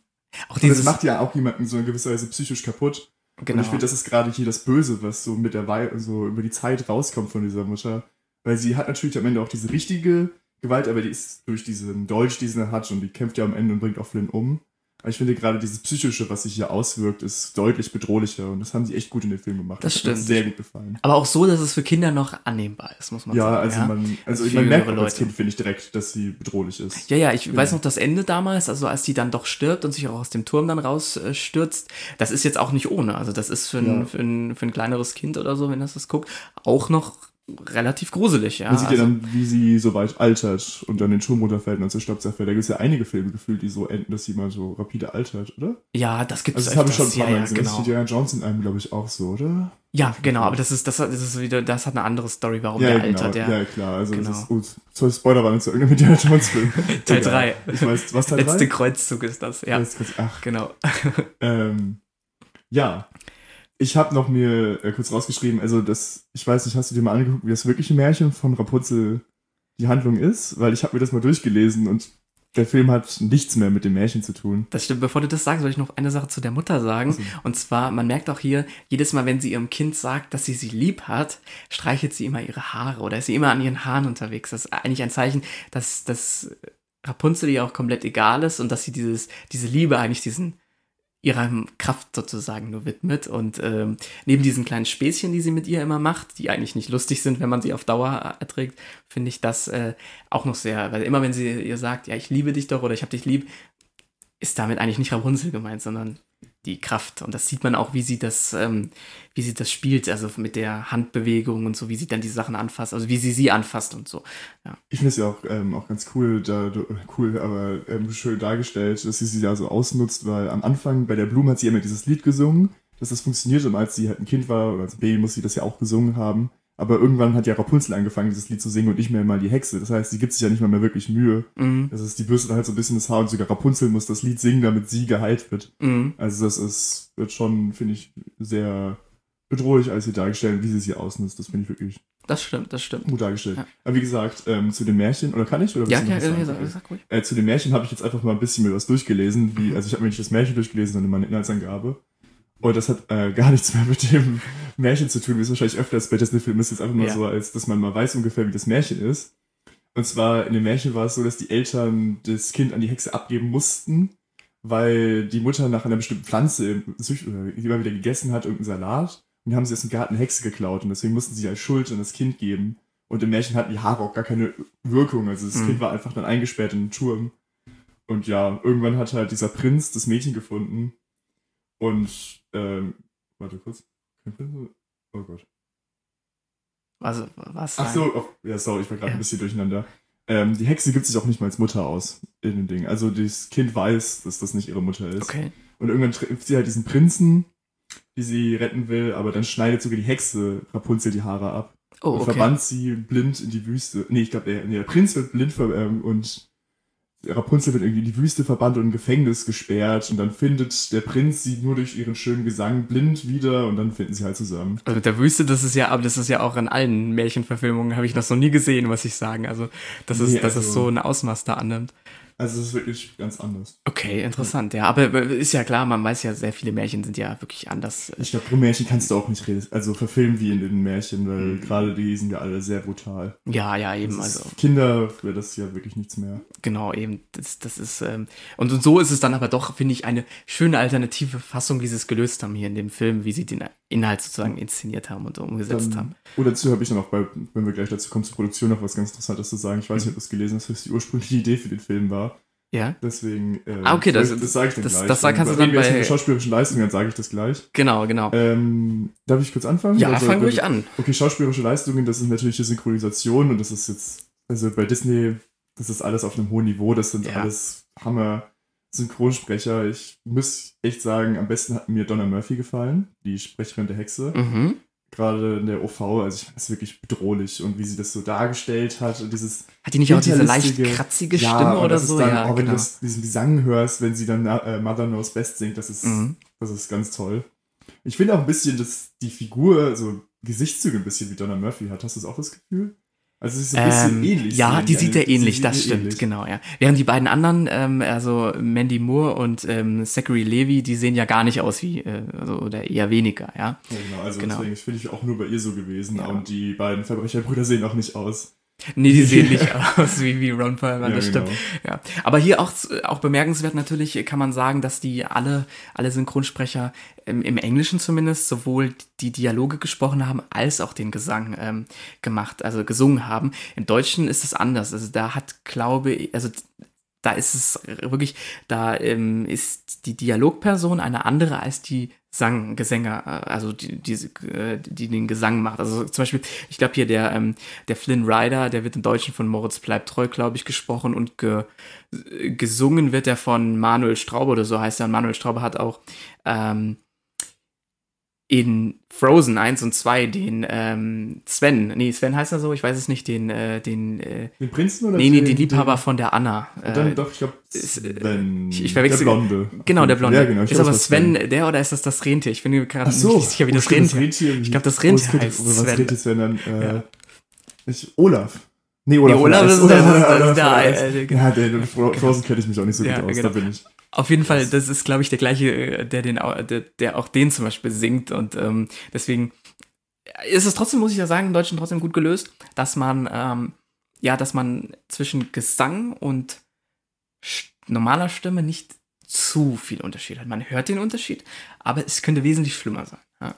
Auch Und dieses, das macht ja auch jemanden so in gewisser Weise psychisch kaputt. Genau. Und ich finde, das ist gerade hier das Böse, was so mit der Wei so über die Zeit rauskommt von dieser Mutter. Weil sie hat natürlich am Ende auch diese richtige Gewalt, aber die ist durch diesen Dolch, die sie hat, und die kämpft ja am Ende und bringt auch Flynn um. Aber ich finde gerade dieses Psychische, was sich hier auswirkt, ist deutlich bedrohlicher. Und das haben sie echt gut in den Film gemacht. Das hat mir stimmt. sehr gut gefallen. aber auch so, dass es für Kinder noch annehmbar ist, muss man Ja, sagen. also ja? man, also Für man merkt als. Kind, finde ich direkt, dass sie bedrohlich ist. Ja, ja, ich Genau. weiß noch das Ende damals, also als die dann doch stirbt und sich auch aus dem Turm dann rausstürzt, stürzt, das ist jetzt auch nicht ohne. Also das ist für ein, Ja. für, ein, für ein kleineres Kind oder so, wenn das das guckt, auch noch relativ gruselig, ja. Man sieht ja Also- dann, wie sie so weit altert und dann den Turm runterfällt und dann zerstört zerfällt. Da gibt es ja einige Filme gefühlt, die so enden, dass sie mal so rapide altert, oder? ja, das gibt es Also das habe ich schon ein paar ja, Mal ja, gesehen. Das genau. steht ja Jones in einem, glaube ich, auch so, oder? Ja, genau, aber das ist, das, das ist wieder, das hat eine andere Story, warum ja, der genau. altert, ja. ja, klar. Also Genau. das ist gut. Soll Spoilerwarnung zu irgendeinem Indiana Jones Film. Teil Egal. drei. Ich weiß, was Teil Letzte 3? Kreuzzug ist das, ja. Ach, Genau. Ähm, ja. Ich habe noch mir äh, kurz rausgeschrieben, also das, ich weiß nicht, hast du dir mal angeguckt, wie das wirkliche Märchen von Rapunzel die Handlung ist? Weil ich habe mir das mal durchgelesen und der Film hat nichts mehr mit dem Märchen zu tun. Das stimmt. Bevor du das sagst, soll ich noch eine Sache zu der Mutter sagen. Also. Und zwar, man merkt auch hier, jedes Mal, wenn sie ihrem Kind sagt, dass sie sie lieb hat, streichelt sie immer ihre Haare oder ist sie immer an ihren Haaren unterwegs. Das ist eigentlich ein Zeichen, dass, dass Rapunzel ihr auch komplett egal ist und dass sie dieses, diese Liebe eigentlich diesen ihrer Kraft sozusagen nur widmet. Und ähm, neben diesen kleinen Späßchen, die sie mit ihr immer macht, die eigentlich nicht lustig sind, wenn man sie auf Dauer erträgt, finde ich das äh, auch noch sehr, weil immer wenn sie ihr sagt, ja, ich liebe dich doch oder ich hab dich lieb, ist damit eigentlich nicht Rapunzel gemeint, sondern die Kraft. Und das sieht man auch, wie sie das, ähm, wie sie das spielt, also mit der Handbewegung und so, wie sie dann die Sachen anfasst, also wie sie sie anfasst und so. Ich finde es ja auch, ähm, auch ganz cool, da, cool, aber ähm, schön dargestellt, dass sie sie da so ausnutzt, weil am Anfang bei der Blume hat sie immer dieses Lied gesungen, dass das funktioniert und als sie halt ein Kind war oder als Baby muss sie das ja auch gesungen haben. Aber irgendwann hat ja Rapunzel angefangen, dieses Lied zu singen und nicht mehr mal die Hexe. Das heißt, sie gibt sich ja nicht mal mehr wirklich Mühe. Mhm. Das ist, die bürstet halt so ein bisschen das Haar und sogar Rapunzel muss das Lied singen, damit sie geheilt wird. Mhm. Also das ist, wird schon, finde ich, sehr bedrohlich als sie dargestellt, wie sie sie ausnutzt. Das finde ich wirklich Das stimmt, das stimmt. gut dargestellt. Ja. Aber wie gesagt, ähm, zu den Märchen, oder kann ich? Oder Ja, ja, ja, sag, sag ruhig. Äh, zu den Märchen habe ich jetzt einfach mal ein bisschen mir was durchgelesen. Mhm. Wie, also ich habe mir nicht das Märchen durchgelesen, sondern meine Inhaltsangabe. Und das hat äh, gar nichts mehr mit dem Märchen zu tun, wie es wahrscheinlich öfters bei Disney-Filmen ist. Jetzt einfach mal Ja. so, als dass man mal weiß ungefähr, wie das Märchen ist. Und zwar in dem Märchen war es so, dass die Eltern das Kind an die Hexe abgeben mussten, weil die Mutter nach einer bestimmten Pflanze immer wieder gegessen hat, irgendeinen Salat. Und haben sie aus dem Garten eine Hexe geklaut und deswegen mussten sie als Schuld an das Kind geben. Und im Märchen hatten die Haare auch gar keine Wirkung. Also das Mhm. Kind war einfach dann eingesperrt in den Turm. Und ja, irgendwann hat halt dieser Prinz das Mädchen gefunden. Und, ähm, warte kurz. Oh Gott. Also, was? Ach so, oh, ja, sorry, ich war gerade Ja. ein bisschen durcheinander. Ähm, die Hexe gibt sich auch nicht mal als Mutter aus in dem Ding. Also das Kind weiß, dass das nicht ihre Mutter ist. Okay. Und irgendwann trifft sie halt diesen Prinzen, die sie retten will, aber dann schneidet sogar die Hexe Rapunzel die Haare ab. Oh, und okay. verbannt sie blind in die Wüste. Nee, ich glaube, der, nee, der Prinz wird blind ver ähm, und Rapunzel wird irgendwie in die Wüste verbannt und in Gefängnis gesperrt und dann findet der Prinz sie nur durch ihren schönen Gesang blind wieder und dann finden sie halt zusammen. Also mit der Wüste, das ist ja, aber das ist ja auch in allen Märchenverfilmungen, habe ich das noch nie gesehen, muss ich sagen. Also, das ist, Nee, dass es also- so ein Ausmaß da annimmt. Also es ist wirklich ganz anders. Okay, interessant, ja. Aber ist ja klar, man weiß ja, sehr viele Märchen sind ja wirklich anders. Ich glaube, pro Märchen kannst du auch nicht reden, also verfilmen wie in den Märchen, weil Mhm. gerade die sind ja alle sehr brutal. Ja, ja, eben, also. Kinder wäre das ja wirklich nichts mehr. Genau, eben. Das, das ist, ähm, und, und so ist es dann aber doch, finde ich, eine schöne alternative Fassung, wie sie es gelöst haben hier in dem Film, wie sie den Inhalt sozusagen inszeniert haben und umgesetzt haben. Dann, oder dazu habe ich dann auch bei, wenn wir gleich dazu kommen, zur Produktion noch was ganz Interessantes zu sagen. Ich weiß nicht, ob du es gelesen hast, was die ursprüngliche Idee für den Film war. Ja, Deswegen, äh, Ah, okay, das- das sage ich dann das- gleich. das kannst du dann bei- schauspielerischen Leistung, dann sage ich das gleich. genau, genau. Ähm, darf ich kurz anfangen? ja, soll- fang ruhig an. Okay, schauspielerische Leistungen, das ist natürlich die Synchronisation und das ist jetzt, also bei Disney, das ist alles auf einem hohen Niveau, das sind Ja. alles Hammer Synchronsprecher. Ich muss echt sagen, am besten hat mir Donna Murphy gefallen, die Sprecherin der Hexe. Mhm. Gerade in der OV, also ich fand das wirklich bedrohlich und wie sie das so dargestellt hat und dieses Hat die nicht auch diese leicht kratzige Ja, Stimme und oder so? Dann, ja, auch wenn genau. du das, diesen Gesang hörst, wenn sie dann äh, Mother Knows Best singt, das ist, Mhm. das ist ganz toll. Ich finde auch ein bisschen, dass die Figur so Gesichtszüge ein bisschen wie Donna Murphy hat. Hast du das auch das Gefühl? Also sie ist ein bisschen Ähm, ähnlich. Ja, sehen die sieht ja ähnlich, das stimmt, ähnlich. genau, ja. Während die beiden anderen, ähm, also Mandy Moore und ähm, Zachary Levy, die sehen ja gar nicht aus wie, äh, also, oder eher weniger, ja. Ja, genau. Also Genau. deswegen finde ich auch nur bei ihr so gewesen. Ja. Und die beiden Verbrecherbrüder sehen auch nicht aus. Nee, die sehen nicht aus wie, wie Ron Perlman, Ja, das genau. stimmt. Ja. Aber hier auch, auch bemerkenswert natürlich kann man sagen, dass die alle, alle Synchronsprecher im, im Englischen zumindest sowohl die Dialoge gesprochen haben, als auch den Gesang ähm, gemacht, also gesungen haben. Im Deutschen ist es anders. Also da hat, glaube ich, also da ist es wirklich, da ähm, ist die Dialogperson eine andere als die Gesang, Gesänger, äh, also die, diese, äh, die den Gesang macht. Also zum Beispiel, ich glaube hier der, ähm, der Flynn Rider, der wird im Deutschen von Moritz bleibt treu, glaube ich, gesprochen und ge, gesungen wird er von Manuel Straube oder so heißt er. Und Manuel Straube hat auch ähm, in Frozen 1 und 2 den ähm, Sven, nee, Sven heißt er so, ich weiß es nicht, den, äh, den, äh, Den Prinzen oder nee, nee, den, den Liebhaber den, von der Anna. Äh, Dann doch, ich glaube, ist, äh, Sven. ich- ich verwechsel- Der Blonde. Genau, der Blonde. Ja, genau. ist aber was Sven der oder ist das das Rentier? Ich bin mir gerade so. nicht sicher, wie Oh, das stimmt, Rentier. Ich glaub, das Oh, Rentier könnte- heißt Was Sven. Rentier Sven dann? Äh, Ja. ich, Olaf. Nee, Olaf. Nee, Olaf ist der- das ist der- Olaf der Eis. äh, Ja, der, der Fro- Frozen kenne ich mich auch nicht so Ja, gut aus, genau. da bin ich. Auf jeden Fall, das ist, glaube ich, der gleiche, äh, der, den, der, der auch den zum Beispiel singt. Und ähm, deswegen ist es trotzdem, muss ich ja sagen, im Deutschen trotzdem gut gelöst, dass man, ähm, ja, dass man zwischen Gesang und normaler Stimme nicht zu viel Unterschied hat. Man hört den Unterschied, aber es könnte wesentlich schlimmer sein. Ja.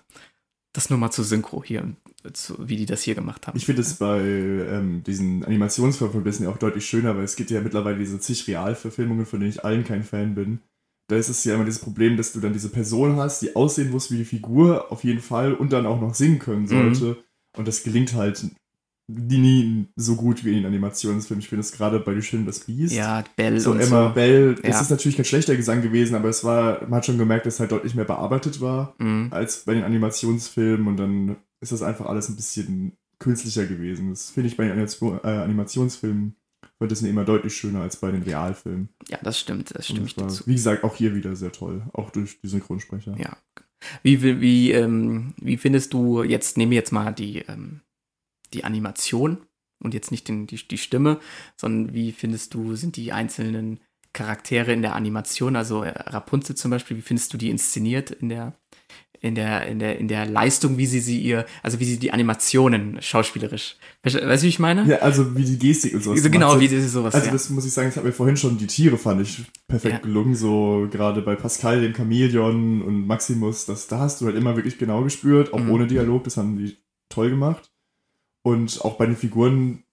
Das nur mal zu Synchro hier, zu, wie die das hier gemacht haben. Ich finde es bei ähm, diesen Animationsfilmen von Disney auch deutlich schöner, weil es gibt ja mittlerweile diese zig Realverfilmungen, von denen ich allen kein Fan bin. Da ist es ja immer dieses Problem, dass du dann diese Person hast, die aussehen muss wie die Figur, auf jeden Fall, und dann auch noch singen können sollte. Und das gelingt halt nie, nie so gut wie in den Animationsfilmen. Ich finde es gerade bei Die Schöne das Biest. ja, Bell So und Emma so. Bell, Ja. ist natürlich kein schlechter Gesang gewesen, aber es war, man hat schon gemerkt, dass es halt deutlich mehr bearbeitet war Mhm. als bei den Animationsfilmen und dann ist das einfach alles ein bisschen künstlicher gewesen. Das finde ich bei den äh, Animationsfilmen bei Disney immer deutlich schöner als bei den Realfilmen. Ja, das stimmt, das dazu. Wie gesagt, auch hier wieder sehr toll, auch durch die Synchronsprecher. Ja. Wie, wie, wie, ähm, wie findest du, jetzt nehmen wir jetzt mal die, ähm, die Animation und jetzt nicht den, die, die Stimme, sondern wie findest du, sind die einzelnen Charaktere in der Animation, also äh, Rapunzel zum Beispiel, wie findest du die inszeniert in der, in der, in der, in der Leistung, wie sie sie ihr, also wie sie die Animationen schauspielerisch, weißt du, wie ich meine? Ja, also wie die Gestik und sowas. so, genau, gemacht wie sie sowas, Also ja. das muss ich sagen, das hat mir vorhin schon, die Tiere fand ich perfekt Ja. gelungen, so gerade bei Pascal, dem Chamäleon und Maximus, das, da hast du halt immer wirklich genau gespürt, auch Mhm. ohne Dialog, das haben die toll gemacht. Und auch bei den Figuren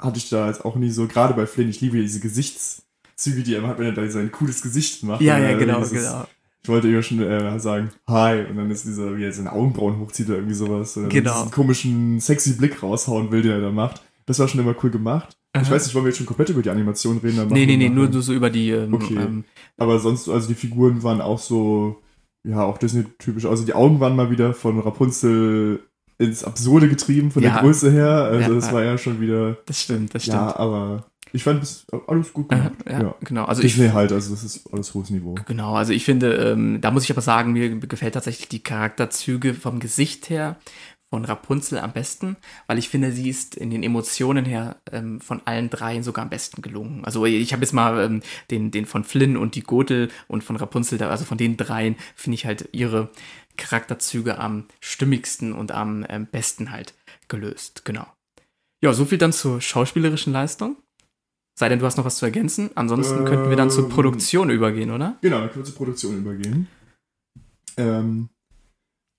hatte ich da jetzt auch nie so, gerade bei Flynn, ich liebe ja diese Gesichtszüge, die er hat, wenn er da sein cooles Gesicht macht. ja, ja, genau, dieses- genau. Ich wollte ja schon äh, sagen, hi, und dann ist dieser, wie er seine Augenbrauen hochzieht oder irgendwie sowas. Oder Genau. diesen komischen, sexy Blick raushauen will, den er da macht. Das war schon immer cool gemacht. Ich Aha. weiß nicht, wollen wir jetzt schon komplett über die Animation reden? Dann Nee, nee, nee, nur, nur so über die, ähm, Okay. ähm, Aber sonst, also die Figuren waren auch so, ja, auch Disney-typisch. Also die Augen waren mal wieder von Rapunzel ins Absurde getrieben, von Ja. der Größe her. Also Ja, das war ja schon wieder, das stimmt, das stimmt. ja, aber ich fand das alles gut gemacht. ja, ja. genau. Also ich, Disney halt, also das ist alles hohes Niveau. Genau, also ich finde, ähm, da muss ich aber sagen, mir gefällt tatsächlich die Charakterzüge vom Gesicht her von Rapunzel am besten, weil ich finde, sie ist in den Emotionen her ähm, von allen dreien sogar am besten gelungen. Also ich habe jetzt mal ähm, den, den von Flynn und die Gotel und von Rapunzel, da- also von den dreien finde ich halt ihre Charakterzüge am stimmigsten und am ähm, besten halt gelöst. Genau. Ja, so viel dann zur schauspielerischen Leistung. Sei denn, du hast noch was zu ergänzen. Ansonsten könnten wir dann zur Ähm, Produktion übergehen, oder? Genau, dann können wir zur Produktion übergehen. Ähm,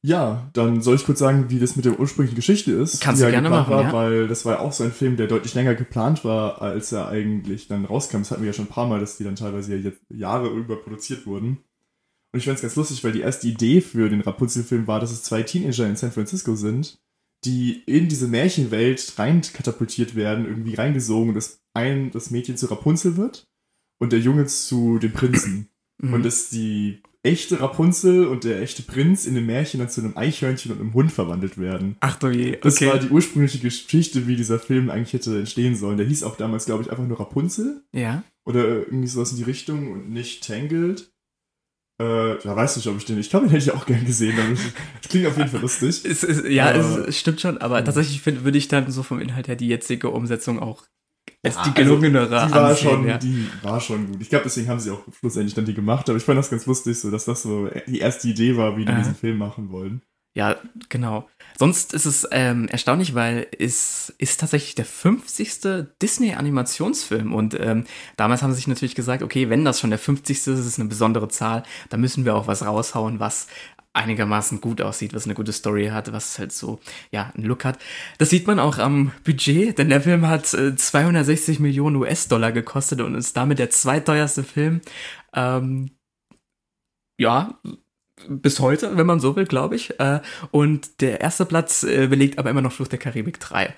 ja, dann soll ich kurz sagen, wie das mit der ursprünglichen Geschichte ist. Kannst du gerne geplant machen, war, ja. Weil das war ja auch so ein Film, der deutlich länger geplant war, als er eigentlich dann rauskam. Das hatten wir ja schon ein paar Mal, dass die dann teilweise ja jetzt Jahre über produziert wurden. Und ich fand es ganz lustig, weil die erste Idee für den Rapunzel-Film war, dass es zwei Teenager in San Francisco sind, die in diese Märchenwelt rein katapultiert werden, irgendwie reingesogen, dass ein, das Mädchen zu Rapunzel wird und der Junge zu dem Prinzen. Mhm. Und dass die echte Rapunzel und der echte Prinz in dem Märchen dann zu einem Eichhörnchen und einem Hund verwandelt werden. Ach du je, Das okay. war die ursprüngliche Geschichte, wie dieser Film eigentlich hätte entstehen sollen. Der hieß auch damals, glaube ich, einfach nur Rapunzel ja. oder irgendwie sowas in die Richtung und nicht Tangled. Äh, ja, weiß nicht, ob ich den. Ich glaube, den hätte ich auch gern gesehen. Das klingt auf jeden Fall lustig. Es, ist, ja, Äh, es, es stimmt schon, aber ja. tatsächlich find, würde ich dann so vom Inhalt her die jetzige Umsetzung auch als Ja, die also, gelungenere Die war, ansehen. schon, ja. die war schon gut. Ich glaube, deswegen haben sie auch schlussendlich dann die gemacht. Aber ich fand das ganz lustig, so dass das so die erste Idee war, wie die Aha. diesen Film machen wollen. Ja, genau. Sonst ist es ähm, erstaunlich, weil es ist tatsächlich der 50. Disney-Animationsfilm und ähm, damals haben sie sich natürlich gesagt, okay, wenn das schon der 50. ist, ist es eine besondere Zahl, da müssen wir auch was raushauen, was einigermaßen gut aussieht, was eine gute Story hat, was halt so, ja, einen Look hat. Das sieht man auch am Budget, denn der Film hat äh, 260 Millionen US-Dollar gekostet und ist damit der zweiteuerste Film. Ähm, ja, bis heute, wenn man so will, glaube ich. Äh, und der erste Platz äh, belegt aber immer noch Fluch der Karibik 3.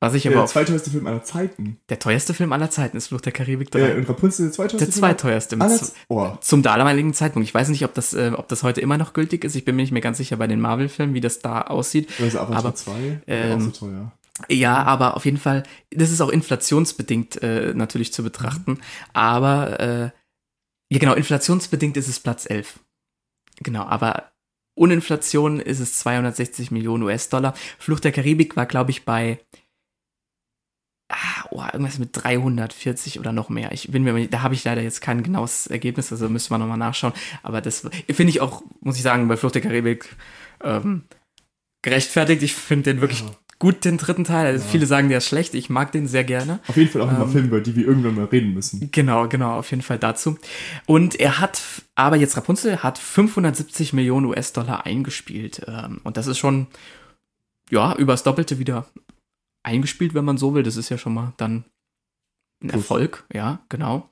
Was ich aber Der zweiteuerste Film aller Zeiten. der teuerste Film aller Zeiten ist Fluch der Karibik 3. Äh, und Rapunzel der zweiteuerste der Film zweiteuerste. aller Mit, Z- Oh, zum damaligen Zeitpunkt. Ich weiß nicht, ob das, äh, ob das heute immer noch gültig ist. Ich bin mir nicht mehr ganz sicher bei den Marvel-Filmen, wie das da aussieht. also Avatar Aber, 2, ähm, auch so teuer. Ja, aber auf jeden Fall, das ist auch inflationsbedingt äh, natürlich zu betrachten. Aber, äh, ja genau, inflationsbedingt ist es Platz 11. Genau, aber ohne Inflation ist es 260 Millionen US-Dollar. Flucht der Karibik war, glaube ich, bei ah, oh, irgendwas mit 340 oder noch mehr. Ich bin mir, da habe ich leider jetzt kein genaues Ergebnis, also müssen wir nochmal nachschauen. Aber das finde ich auch, muss ich sagen, bei Flucht der Karibik ähm, gerechtfertigt. Ich finde den wirklich Ja. Gut, den dritten Teil. Also Ja. Viele sagen, der ist schlecht. Ich mag den sehr gerne. Auf jeden Fall auch nochmal ähm, Filme, über die wir irgendwann mal reden müssen. Genau, genau, auf jeden Fall dazu. Und er hat, aber jetzt Rapunzel hat 570 Millionen US-Dollar eingespielt. Ähm, und das ist schon, ja, übers Doppelte wieder eingespielt, wenn man so will. Das ist ja schon mal dann ein Plus. Erfolg, ja, genau.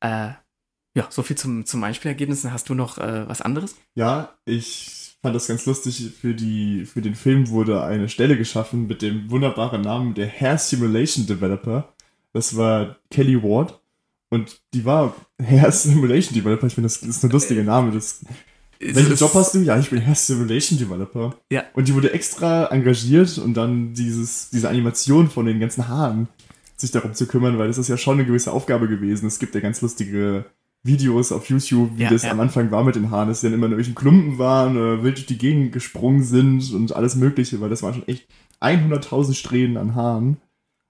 Äh, ja, so viel zum, zum Einspielergebnis. Hast du noch äh, was anderes? Ja, ich fand das ganz lustig. Für, die, für den Film wurde eine Stelle geschaffen mit dem wunderbaren Namen der Hair Simulation Developer. Das war Kelly Ward. Und die war Hair Simulation Developer. Ich finde, das ist ein lustiger Name. Das, welchen Job hast du? Ja, ich bin Hair Simulation Developer. Ja. Und die wurde extra engagiert und dann dieses, diese Animation von den ganzen Haaren sich darum zu kümmern, weil das ist ja schon eine gewisse Aufgabe gewesen. Es gibt ja ganz lustige Videos auf YouTube, wie Ja, das ja. am Anfang war mit den Haaren, dass sie dann immer in irgendwelchen Klumpen waren oder wild durch die Gegend gesprungen sind und alles mögliche, weil das waren schon echt 100.000 Strähnen an Haaren.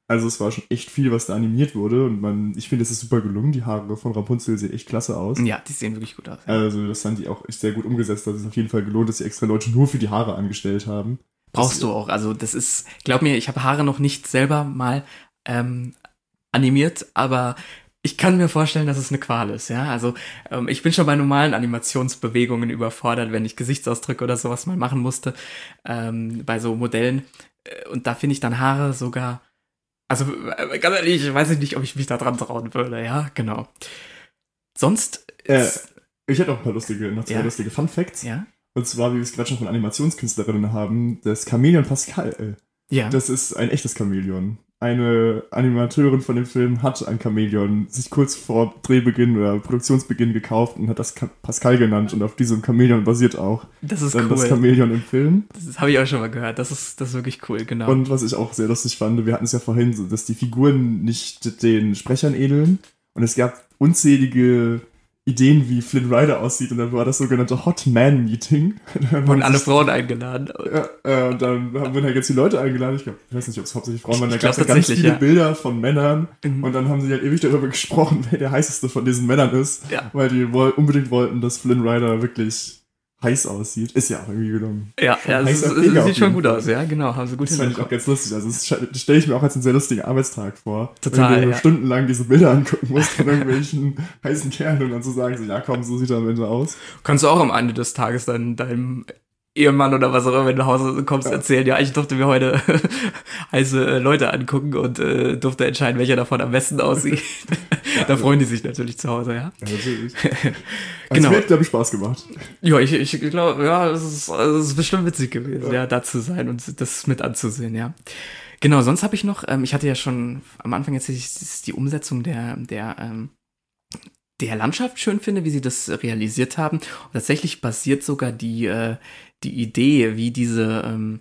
Also es war schon echt viel, was da animiert wurde und man, ich finde, es ist super gelungen. Die Haare von Rapunzel sehen echt klasse aus. Ja, die sehen wirklich gut aus. Ja. Also das haben die auch echt sehr gut umgesetzt. Das ist auf jeden Fall gelohnt, dass sie extra Leute nur für die Haare angestellt haben. Brauchst du auch. Also das ist, glaub mir, ich habe Haare noch nicht selber mal ähm, animiert, aber ich kann mir vorstellen, dass es eine Qual ist, ja. Also ähm, ich bin schon bei normalen Animationsbewegungen überfordert, wenn ich Gesichtsausdrücke oder sowas mal machen musste, ähm, bei so Modellen. Äh, Und da finde ich dann Haare sogar, also äh, ganz ehrlich, ich weiß nicht, ob ich mich da dran trauen würde, ja, genau. Sonst Äh, Ich hätte auch ein paar lustige, noch zwei Ja. lustige Fun Facts. ja, Und zwar, wie wir es gerade schon von Animationskünstlerinnen haben, das Chamäleon Pascal. ja. Das ist ein echtes Chamäleon. Eine Animateurin von dem Film hat ein Chamäleon sich kurz vor Drehbeginn oder Produktionsbeginn gekauft und hat das Pascal genannt und auf diesem Chamäleon basiert auch das ist dann das cool. Chamäleon im Film. Das habe ich auch schon mal gehört. Das ist, das ist wirklich cool, genau. Und was ich auch sehr lustig fand, wir hatten es ja vorhin, so, dass die Figuren nicht den Sprechern ähneln. Und es gab unzählige Ideen, wie Flynn Rider aussieht. Und dann war das sogenannte Hot Man Meeting. Wurden alle Frauen eingeladen. Ja, äh, und dann haben wir halt jetzt die Leute eingeladen. Ich, glaub, ich weiß nicht, ob es hauptsächlich Frauen waren. Da gab es ja ganz viele ja. Bilder von Männern. Mhm. Und dann haben sie halt ewig darüber gesprochen, wer der heißeste von diesen Männern ist. Ja. Weil die woll unbedingt wollten, dass Flynn Rider wirklich heiß aussieht. Ist ja auch irgendwie gelungen. Ja, ja das, heißer ist, es sieht schon gut aus, ja, genau, haben sie gut Das fand ich auch ganz lustig. Also das stelle ich mir auch als einen sehr lustigen Arbeitstag vor. Total, Wenn du ja. stundenlang diese Bilder angucken musst von irgendwelchen heißen Kerlen und dann zu sagen, so, ja komm, so sieht er am Ende aus. Kannst du auch am Ende des Tages dann deinem Ehemann oder was auch immer, wenn du nach Hause kommst, Ja. erzählen, ja, ich durfte mir heute heiße äh, Leute angucken und äh, durfte entscheiden, welcher davon am besten aussieht. da freuen die sich natürlich zu Hause, ja. Ja, natürlich. Also Genau. mir hat, glaube ich, Spaß gemacht. Ja, ich, ich glaube, ja, es ist, es ist bestimmt witzig gewesen, ja. Ja. da zu sein und das mit anzusehen, ja. Genau, sonst habe ich noch, ähm, ich hatte ja schon am Anfang jetzt die, die Umsetzung der, der, ähm, der Landschaft schön finde, wie sie das realisiert haben. Und tatsächlich basiert sogar die, äh, die Idee, wie diese, ähm,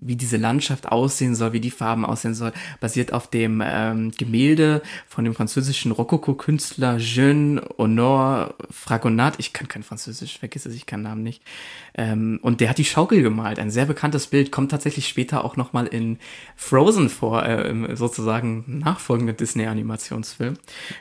wie diese Landschaft aussehen soll, wie die Farben aussehen soll, basiert auf dem ähm, Gemälde von dem französischen Rokoko-Künstler Jean Honor Fragonard. Ich kann kein Französisch, vergiss es, ich kann Namen nicht. Ähm, und der hat die Schaukel gemalt. Ein sehr bekanntes Bild, kommt tatsächlich später auch nochmal in Frozen vor, äh, im sozusagen nachfolgenden Disney-Animationsfilm.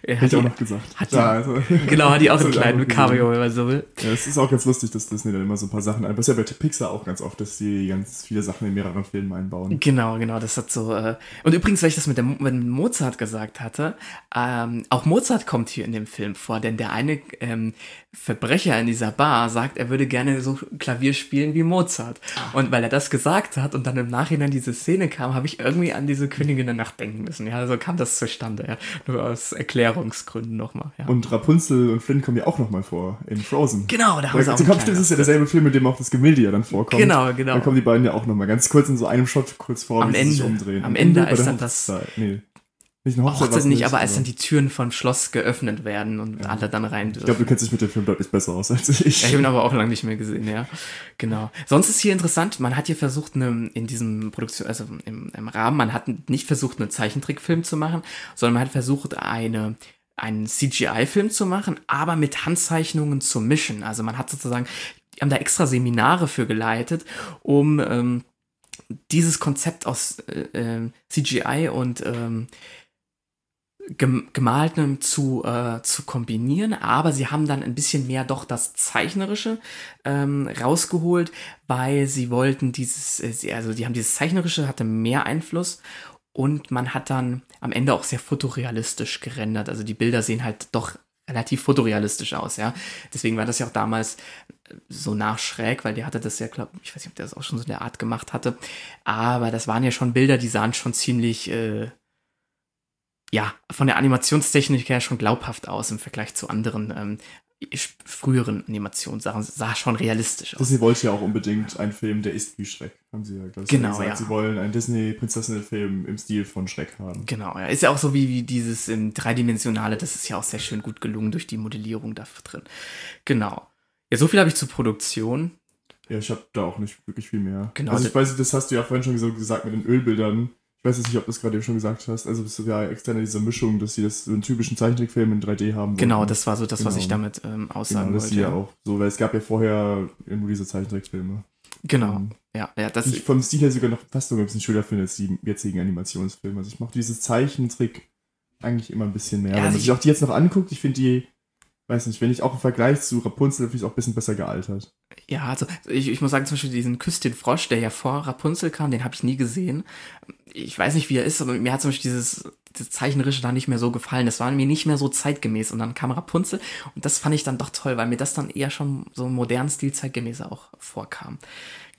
Er Hätte ich die- auch noch gesagt. hat die- ja, also, Genau, hat die auch so einen kleinen. Cameo, wenn man so will. Ja, es ist auch ganz lustig, dass Disney dann immer so ein paar Sachen ein. Ist ja bei Pixar auch ganz oft, dass die ganz viele Sachen in in mehreren Filmen einbauen. Genau, genau, das hat so. Äh und übrigens, weil ich das mit, der, mit Mozart gesagt hatte, ähm, auch Mozart kommt hier in dem Film vor, denn der eine ähm, Verbrecher in dieser Bar sagt, er würde gerne so Klavier spielen wie Mozart. Ah. Und weil er das gesagt hat und dann im Nachhinein diese Szene kam, habe ich irgendwie an diese Königin der Nacht denken müssen. Ja, so kam das zustande, ja. Nur aus Erklärungsgründen nochmal. Ja. Und Rapunzel und Flynn kommen ja auch nochmal vor in Frozen. Genau, da haben sie auch. Kommt, das ist ja derselbe Film, mit dem auch das Gemälde ja dann vorkommt. Genau, genau. Da kommen die beiden ja auch nochmal ganz kurz in so einem Shot kurz vor, am Ende, sich umdrehen. Am Ende, ist dann das. Nee. Nicht eine Hochzeit, Hochzeit nicht, aber als dann die Türen vom Schloss geöffnet werden und ja. alle dann rein dürfen. Ich glaube, du kennst dich mit dem Film deutlich besser aus als ich. Ja, ich habe ihn aber auch lange nicht mehr gesehen, ja. Genau. Sonst ist hier interessant, man hat hier versucht, eine, in diesem Produktion, also im, im Rahmen, man hat nicht versucht, einen Zeichentrickfilm zu machen, sondern man hat versucht, eine einen CGI-Film zu machen, aber mit Handzeichnungen zu mischen. Also man hat sozusagen, die haben da extra Seminare für geleitet, um ähm, dieses Konzept aus äh, äh CGI und ähm, gemaltem zu, äh, zu kombinieren, aber sie haben dann ein bisschen mehr doch das Zeichnerische ähm, rausgeholt, weil sie wollten dieses, äh, also die haben dieses Zeichnerische, hatte mehr Einfluss und man hat dann am Ende auch sehr fotorealistisch gerendert. Also die Bilder sehen halt doch relativ fotorealistisch aus, ja. Deswegen war das ja auch damals so nach schräg, weil der hatte das ja, glaube ich, weiß nicht, ob der das auch schon so in der Art gemacht hatte, aber das waren ja schon Bilder, die sahen schon ziemlich äh, ja, von der Animationstechnik her schon glaubhaft aus im Vergleich zu anderen ähm, früheren Animationssachen. Sah schon realistisch aus. Disney wollte ja auch unbedingt einen Film, der ist wie Schreck, haben sie ja genau, gesagt. Ja. Sie wollen einen Disney-Prinzessinnen-Film im Stil von Schreck haben. Genau, ja. Ist ja auch so wie, wie dieses im Dreidimensionale, das ist ja auch sehr schön gut gelungen durch die Modellierung da drin. Genau. Ja, so viel habe ich zur Produktion. Ja, ich habe da auch nicht wirklich viel mehr. Genau. Also ich weiß, das hast du ja vorhin schon so gesagt mit den Ölbildern ich weiß jetzt nicht, ob du das gerade eben schon gesagt hast, also bist du ja externe diese Mischung, dass sie das so einen typischen Zeichentrickfilm in 3D haben. Genau, wollten. das war so das, genau. was ich damit ähm, aussagen genau, das wollte. Ja, auch so, weil es gab ja vorher nur diese Zeichentrickfilme. Genau, ähm, ja, ja, das ich vom Stil her sogar noch fast sogar ein bisschen schöner finde als die jetzigen Animationsfilme. Also ich mochte dieses Zeichentrick eigentlich immer ein bisschen mehr. Ja, Wenn man sich auch die jetzt noch anguckt, ich finde die weiß nicht, wenn ich auch im Vergleich zu Rapunzel finde ich auch ein bisschen besser gealtert. Ja, also ich, ich muss sagen, zum Beispiel diesen Küss Frosch, der ja vor Rapunzel kam, den habe ich nie gesehen. Ich weiß nicht, wie er ist, aber mir hat zum Beispiel dieses, dieses Zeichnerische da nicht mehr so gefallen. Das war mir nicht mehr so zeitgemäß. Und dann kam Rapunzel und das fand ich dann doch toll, weil mir das dann eher schon so im modernen Stil zeitgemäßer auch vorkam.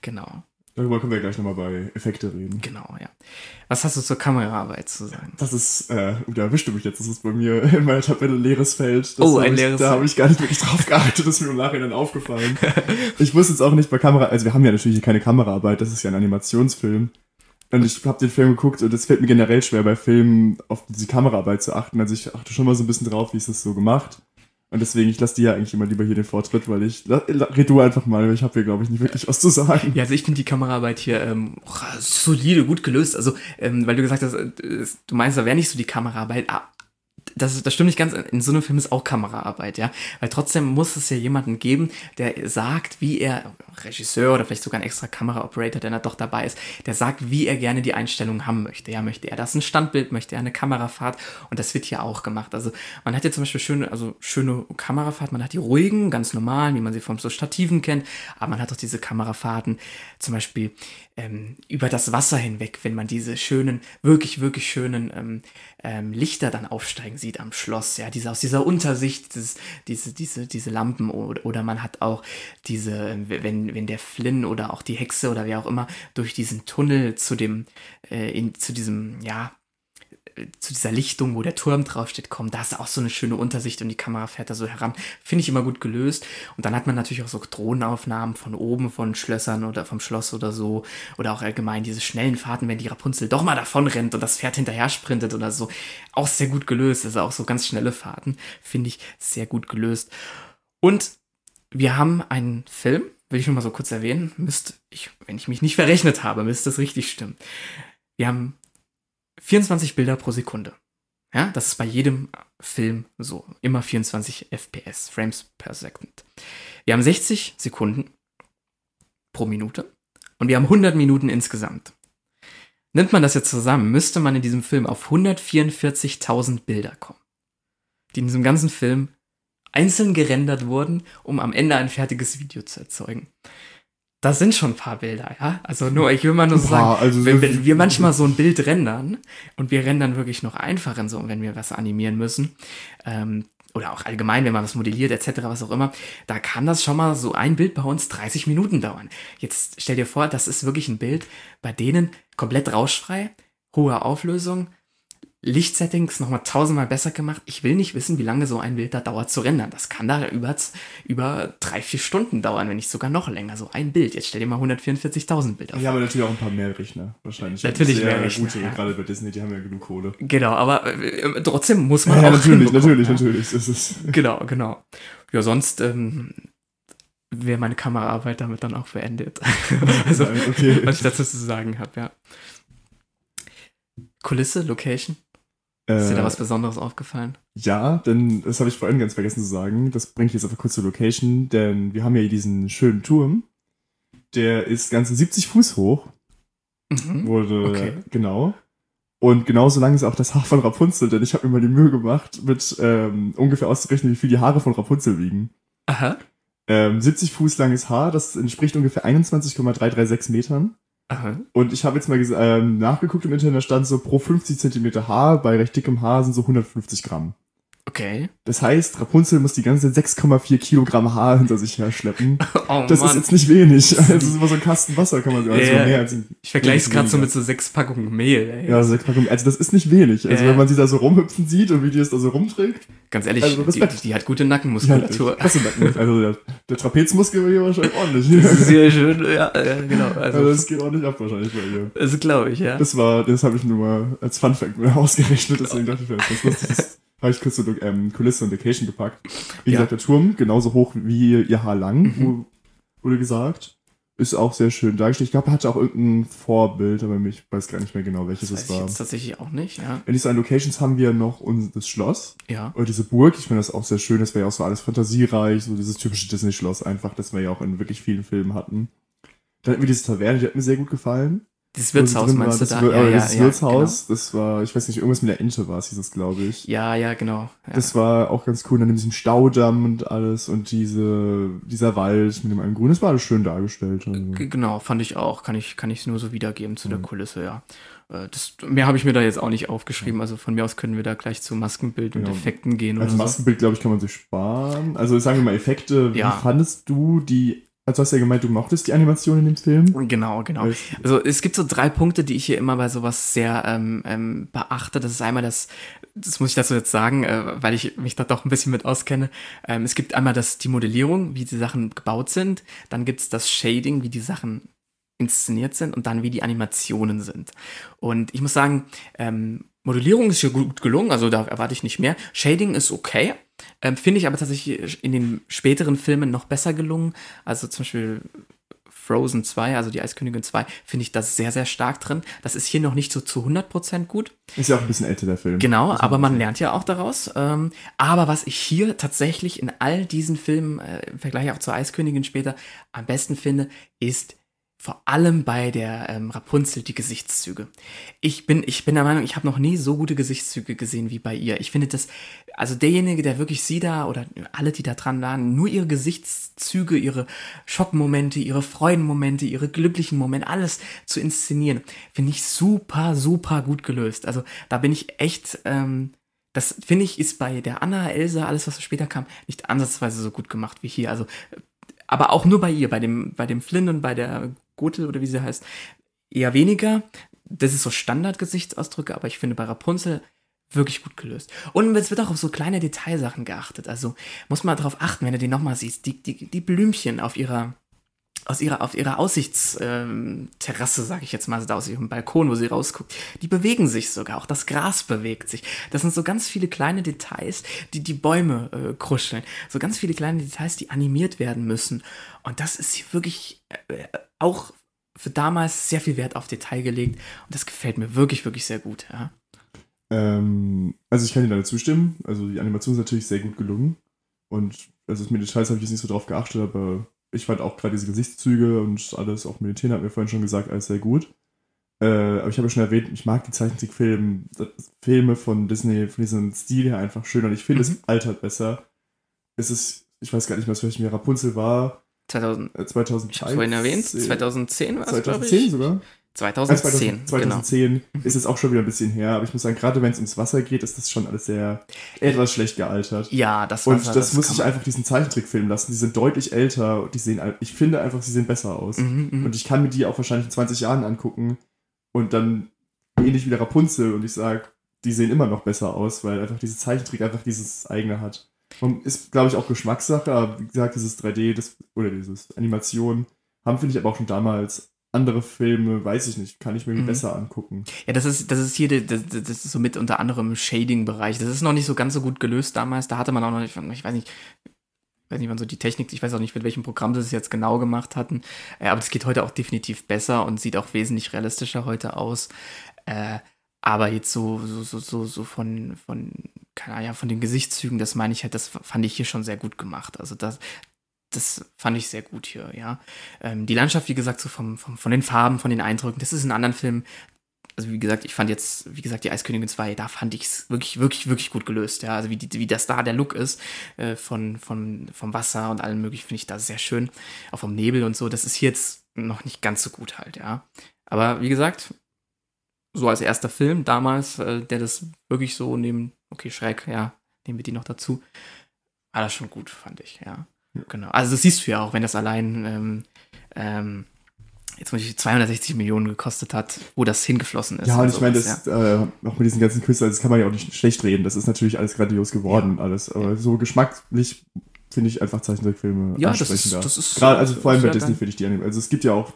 Genau. Darüber können wir gleich nochmal bei Effekte reden. Genau, ja. Was hast du zur Kameraarbeit zu sagen? Das ist, äh, da erwischte mich jetzt, das ist bei mir in meiner Tabelle leeres Feld. Das oh, ein leeres Feld. Da habe ich gar nicht wirklich drauf geachtet, das ist mir im Nachhinein aufgefallen. ich wusste jetzt auch nicht bei Kamera, also wir haben ja natürlich keine Kameraarbeit, das ist ja ein Animationsfilm. Und ich habe den Film geguckt und es fällt mir generell schwer, bei Filmen auf diese Kameraarbeit zu achten. Also ich achte schon mal so ein bisschen drauf, wie ist das so gemacht. Und deswegen, ich lasse dir ja eigentlich immer lieber hier den Vortritt, weil ich, red du einfach mal, weil ich habe hier, glaube ich, nicht wirklich was zu sagen. Ja, also ich finde die Kameraarbeit hier ähm, solide, gut gelöst. Also, ähm, weil du gesagt hast, äh, du meinst, da wäre nicht so die Kameraarbeit. Ah, das, das stimmt nicht ganz, in so einem Film ist auch Kameraarbeit, ja. Weil trotzdem muss es ja jemanden geben, der sagt, wie er, Regisseur oder vielleicht sogar ein extra Kameraoperator, der da doch dabei ist, der sagt, wie er gerne die Einstellung haben möchte. Ja, möchte er das ein Standbild, möchte er eine Kamerafahrt? Und das wird hier auch gemacht. Also man hat ja zum Beispiel schöne, also schöne Kamerafahrt, man hat die ruhigen, ganz normalen, wie man sie vom so Stativen kennt, aber man hat auch diese Kamerafahrten, zum Beispiel ähm, über das Wasser hinweg, wenn man diese schönen, wirklich, wirklich schönen ähm, ähm, Lichter dann aufsteigen sieht am Schloss, ja, diese aus dieser Untersicht, dieses, diese, diese, diese Lampen. Oder man hat auch diese, wenn, wenn der Flynn oder auch die Hexe oder wer auch immer durch diesen Tunnel zu dem, äh, in, zu diesem, ja, zu dieser Lichtung, wo der Turm draufsteht, kommen. Da ist auch so eine schöne Untersicht und die Kamera fährt da so heran. Finde ich immer gut gelöst. Und dann hat man natürlich auch so Drohnenaufnahmen von oben, von Schlössern oder vom Schloss oder so. Oder auch allgemein diese schnellen Fahrten, wenn die Rapunzel doch mal davon rennt und das Pferd hinterher sprintet oder so. Auch sehr gut gelöst. Also auch so ganz schnelle Fahrten. Finde ich sehr gut gelöst. Und wir haben einen Film, will ich nur mal so kurz erwähnen. Müsst, ich, wenn ich mich nicht verrechnet habe, müsste das richtig stimmen. Wir haben 24 Bilder pro Sekunde. Ja, das ist bei jedem Film so. Immer 24 FPS, Frames per Second. Wir haben 60 Sekunden pro Minute und wir haben 100 Minuten insgesamt. Nimmt man das jetzt zusammen, müsste man in diesem Film auf 144.000 Bilder kommen, die in diesem ganzen Film einzeln gerendert wurden, um am Ende ein fertiges Video zu erzeugen. da sind schon ein paar Bilder, ja. Also nur, ich will mal nur paar, sagen, also wenn, so- wenn wir manchmal so ein Bild rendern und wir rendern wirklich noch einfach in so, wenn wir was animieren müssen, ähm, oder auch allgemein, wenn man was modelliert, etc., was auch immer, da kann das schon mal so ein Bild bei uns 30 Minuten dauern. Jetzt stell dir vor, das ist wirklich ein Bild, bei denen komplett rauschfrei, hohe Auflösung, Lichtsettings nochmal tausendmal besser gemacht. Ich will nicht wissen, wie lange so ein Bild da dauert zu rendern. Das kann da über, über drei, vier Stunden dauern, wenn nicht sogar noch länger. So ein Bild. Jetzt stell dir mal 144.000 Bilder vor. Ja, aber natürlich auch ein paar mehr Rechner, wahrscheinlich. Natürlich mehr Rechner, Gute, ja. Gerade bei Disney, die haben ja genug Kohle. Genau, aber äh, trotzdem muss man Ja, auch natürlich, natürlich, ja. natürlich. Ist, Genau, genau. Ja, sonst ähm, wäre meine Kameraarbeit damit dann auch beendet. also, okay. was ich dazu zu sagen habe, ja. Kulisse, Location, ist dir da äh, was Besonderes aufgefallen? Ja, denn das habe ich vorhin ganz vergessen zu sagen. Das bringt jetzt einfach kurz zur Location, denn wir haben ja hier diesen schönen Turm. Der ist ganze 70 Fuß hoch, Mhm. wurde Okay. genau. Und genauso lang ist auch das Haar von Rapunzel, denn ich habe mir mal die Mühe gemacht, mit ähm, ungefähr auszurechnen, wie viel die Haare von Rapunzel wiegen. Aha. Ähm, 70 Fuß langes Haar, das entspricht ungefähr 21,336 Metern. Aha. Und ich habe jetzt mal ähm, nachgeguckt im Internet, da stand so pro 50 Zentimeter Haar, bei recht dickem Haar sind so 150 Gramm. Okay. Das heißt, Rapunzel muss die ganze 6,4 Kilogramm Haar hinter sich herschleppen. Oh Das Mann. ist jetzt nicht wenig. Also, das ist immer so ein Kasten Wasser, kann man sagen. Also Ja. mehr als ich vergleiche es gerade so mit so sechs Packungen Mehl, ey. Ja, sechs Packungen. Also das ist nicht wenig. Also Ja. wenn man sie da so rumhüpfen sieht und wie die es da so rumträgt, Ganz ehrlich, Also die, die hat gute ja, Nackenmuskulatur. krasse Nacken. Also der, der Trapezmuskel hier wahrscheinlich ordentlich. Sehr schön, ja, ja genau. Also Also, das geht ordentlich ab wahrscheinlich bei ihr. das glaube ich, ja. Das war, das habe ich nur mal als Fun Fact mal ausgerechnet, deswegen dachte ich, mir, das ist lustig. Habe ich kurz zur ähm, Kulisse und Location gepackt. Wie Ja. gesagt, der Turm genauso hoch wie ihr Haar lang, Mhm. wurde gesagt. Ist auch sehr schön dargestellt. Ich glaube, er hatte auch irgendein Vorbild, aber ich weiß gar nicht mehr genau, welches Das es weiß ich war. jetzt tatsächlich auch nicht, ja. In diesen Locations haben wir noch unser, das Schloss Ja. oder diese Burg. Ich finde das auch sehr schön. Das wäre ja auch so alles fantasiereich, so dieses typische Disney-Schloss einfach, das wir ja auch in wirklich vielen Filmen hatten. Dann hatten wir diese Taverne, die hat mir sehr gut gefallen. Dieses Wirtshaus meinst war. du das da? Ja, äh, ja, dieses ja, Wirtshaus, das war, ich weiß nicht, irgendwas mit der Ente war es, hieß es, glaube ich. Genau. Ja, ja, genau. Ja. Das war auch ganz cool. Dann mit diesem Staudamm und alles und diese, dieser Wald mit dem einen Grün, das war alles schön dargestellt. Also. G- Genau, fand ich auch. Kann ich, kann ich nur so wiedergeben zu der Mhm. Kulisse, ja. Äh, Das, mehr habe ich mir da jetzt auch nicht aufgeschrieben. Also von mir aus können wir da gleich zu Maskenbild und Ja. Effekten gehen Also oder so. Maskenbild, glaube ich, kann man sich sparen. Also sagen wir mal Effekte. Wie fandest du die, also du hast ja gemeint, du mochtest die Animation in dem Film? Genau, genau. Also es gibt so drei Punkte, die ich hier immer bei sowas sehr ähm, ähm, beachte. Das ist einmal das, das muss ich dazu jetzt sagen, äh, weil ich mich da doch ein bisschen mit auskenne. Ähm, es gibt einmal das, die Modellierung, wie die Sachen gebaut sind. Dann gibt es das Shading, wie die Sachen inszeniert sind und dann wie die Animationen sind. Und ich muss sagen, ähm, Modellierung ist hier gut gelungen, also da erwarte ich nicht mehr. Shading ist okay, ähm, finde ich aber tatsächlich in den späteren Filmen noch besser gelungen. Also zum Beispiel Frozen 2, also die Eiskönigin 2, finde ich das sehr, sehr stark drin. Das ist hier noch nicht so zu 100% gut. Ist ja auch ein bisschen älter, der Film. Genau, aber man lernt ja auch daraus. Ähm, aber was ich hier tatsächlich in all diesen Filmen, äh, im Vergleich auch zur Eiskönigin später, am besten finde, ist vor allem bei der ähm, Rapunzel die Gesichtszüge. Ich bin, ich bin der Meinung, ich habe noch nie so gute Gesichtszüge gesehen wie bei ihr. Ich finde das, also derjenige, der wirklich sie da oder alle, die da dran waren, nur ihre Gesichtszüge, ihre Schockmomente, ihre Freudenmomente, ihre glücklichen Momente, alles zu inszenieren, finde ich super, super gut gelöst. Also da bin ich echt, ähm, das finde ich ist bei der Anna, Elsa, alles was später kam, nicht ansatzweise so gut gemacht wie hier. Also, aber auch nur bei ihr, bei dem, bei dem Flynn und bei der Gotel oder wie sie heißt, eher weniger. Das ist so Standardgesichtsausdrücke, aber ich finde bei Rapunzel wirklich gut gelöst. Und es wird auch auf so kleine Detailsachen geachtet. Also muss man darauf achten, wenn du die nochmal siehst. Die, die, die Blümchen auf ihrer aus ihrer, auf ihrer Aussichtsterrasse, ähm, Terrasse, sag ich jetzt mal, also da aus ihrem Balkon, wo sie rausguckt, die bewegen sich sogar, auch das Gras bewegt sich. Das sind so ganz viele kleine Details, die die Bäume äh, kruscheln. So ganz viele kleine Details, die animiert werden müssen. Und das ist hier wirklich äh, auch für damals sehr viel Wert auf Detail gelegt. Und das gefällt mir wirklich, wirklich sehr gut. Ja. Ähm, also ich kann dir da zustimmen. Also die Animation ist natürlich sehr gut gelungen. Und also mit Details habe ich jetzt nicht so drauf geachtet, aber ich fand auch gerade diese Gesichtszüge und alles, auch Meditieren hat mir vorhin schon gesagt, alles sehr gut. Äh, aber ich habe ja schon erwähnt, ich mag die Zeichentrickfilme Filme von Disney, von diesem Stil her einfach schön und ich finde, Mhm. es altert besser. Es ist, ich weiß gar nicht mehr, aus welchem Jahr Rapunzel war. 2000, Äh, 2013. ich vorhin erwähnt, 2010 war es, glaube 2010 ich. sogar? 2010, Ah, 2010 genau. ist es auch schon wieder ein bisschen her, aber ich muss sagen, gerade wenn es ums Wasser geht, ist das schon alles sehr etwas schlecht gealtert. Ja, das Und Wasser, das, muss ich einfach diesen Zeichentrickfilm lassen. Die sind deutlich älter und die sehen, ich finde einfach, sie sehen besser aus. Mhm, mhm. Und ich kann mir die auch wahrscheinlich in 20 Jahren angucken und dann ähnlich wie der Rapunzel und ich sage, die sehen immer noch besser aus, weil einfach diese Zeichentrick einfach dieses eigene hat. Und ist, glaube ich, auch Geschmackssache, aber wie gesagt, dieses 3D das, oder dieses Animation haben, finde ich, aber auch schon damals andere Filme, weiß ich nicht, kann ich mir Mhm. besser angucken. Ja, das ist, das ist hier, das, das ist so mit unter anderem Shading-Bereich. Das ist noch nicht so ganz so gut gelöst damals. Da hatte man auch noch nicht, ich weiß nicht, ich weiß nicht, wann so die Technik, ich weiß auch nicht, mit welchem Programm sie es jetzt genau gemacht hatten. Äh, aber es geht heute auch definitiv besser und sieht auch wesentlich realistischer heute aus. Äh, aber jetzt so, so, so, so, so von, von, keine Ahnung, von den Gesichtszügen, das meine ich halt, das fand ich hier schon sehr gut gemacht. Also das, das fand ich sehr gut hier, ja. Ähm, die Landschaft, wie gesagt, so vom, vom, von den Farben, von den Eindrücken, das ist in anderen Filmen also wie gesagt, ich fand jetzt, wie gesagt, die Eiskönigin 2, da fand ich es wirklich, wirklich, wirklich gut gelöst, ja. Also wie, die, wie das da der Look ist, äh, von, von, vom Wasser und allem möglichen, finde ich da sehr schön. Auch vom Nebel und so, das ist hier jetzt noch nicht ganz so gut halt, ja. Aber wie gesagt, so als erster Film damals, äh, der das wirklich so neben, okay, Schreck, ja, nehmen wir die noch dazu, war das schon gut, fand ich, ja. Ja. Genau. Also das siehst du ja auch, wenn das allein, ähm, ähm, jetzt muss ich 260 Millionen gekostet hat, wo das hingeflossen ist. Ja, und ich meine, das äh, auch mit diesen ganzen Künstlern, das kann man ja auch nicht schlecht reden. Das ist natürlich alles grandios geworden, alles. Aber so geschmacklich finde ich einfach Zeichentrickfilme Ja, das ist- ansprechender. das ist- Gerade, also vor allem bei ja Disney finde ich die Anim Also es gibt ja auch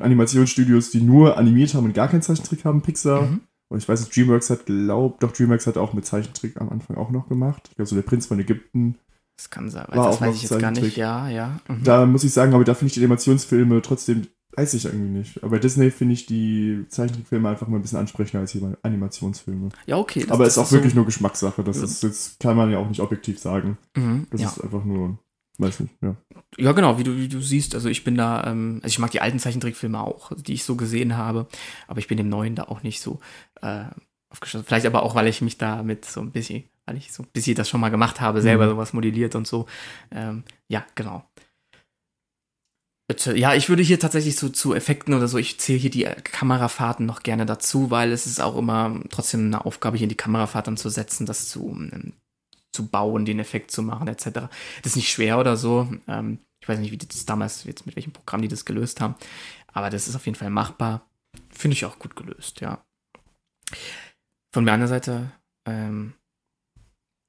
Animationsstudios, die nur animiert haben und gar keinen Zeichentrick haben, Pixar. Mhm. Und ich weiß nicht, DreamWorks hat glaubt, doch DreamWorks hat auch mit Zeichentrick am Anfang auch noch gemacht. Ich glaube, so der Prinz von Ägypten. Das kann sein, War das auch weiß ich jetzt gar nicht. Ja, ja. Mhm. Da muss ich sagen, aber da finde ich die Animationsfilme trotzdem, weiß ich irgendwie nicht. Aber bei Disney finde ich die Zeichentrickfilme einfach mal ein bisschen ansprechender als die Animationsfilme. ja, okay. das- aber das ist auch so- wirklich nur Geschmackssache. Das Ja. ist jetzt, kann man ja auch nicht objektiv sagen. Mhm, Das ja. ist einfach nur, weiß nicht, ja. ja, genau, wie du, wie du siehst. Also ich bin da, ähm, also ich mag die alten Zeichentrickfilme auch, die ich so gesehen habe. Aber ich bin dem neuen da auch nicht so äh, aufgeschlossen. Vielleicht aber auch, weil ich mich da mit so ein bisschen, weil ich so ein bisschen das schon mal gemacht habe, selber Mhm. sowas modelliert und so. Ähm, ja, genau. Ja, ich würde hier tatsächlich so zu Effekten oder so, ich zähle hier die äh, Kamerafahrten noch gerne dazu, weil es ist auch immer trotzdem eine Aufgabe, hier in die Kamerafahrt dann zu setzen, das zu, ähm, zu bauen, den Effekt zu machen, etc. Das ist nicht schwer oder so. Ähm, ich weiß nicht, wie die das damals, jetzt mit welchem Programm die das gelöst haben, aber das ist auf jeden Fall machbar. Finde ich auch gut gelöst, ja. Von meiner Seite ähm,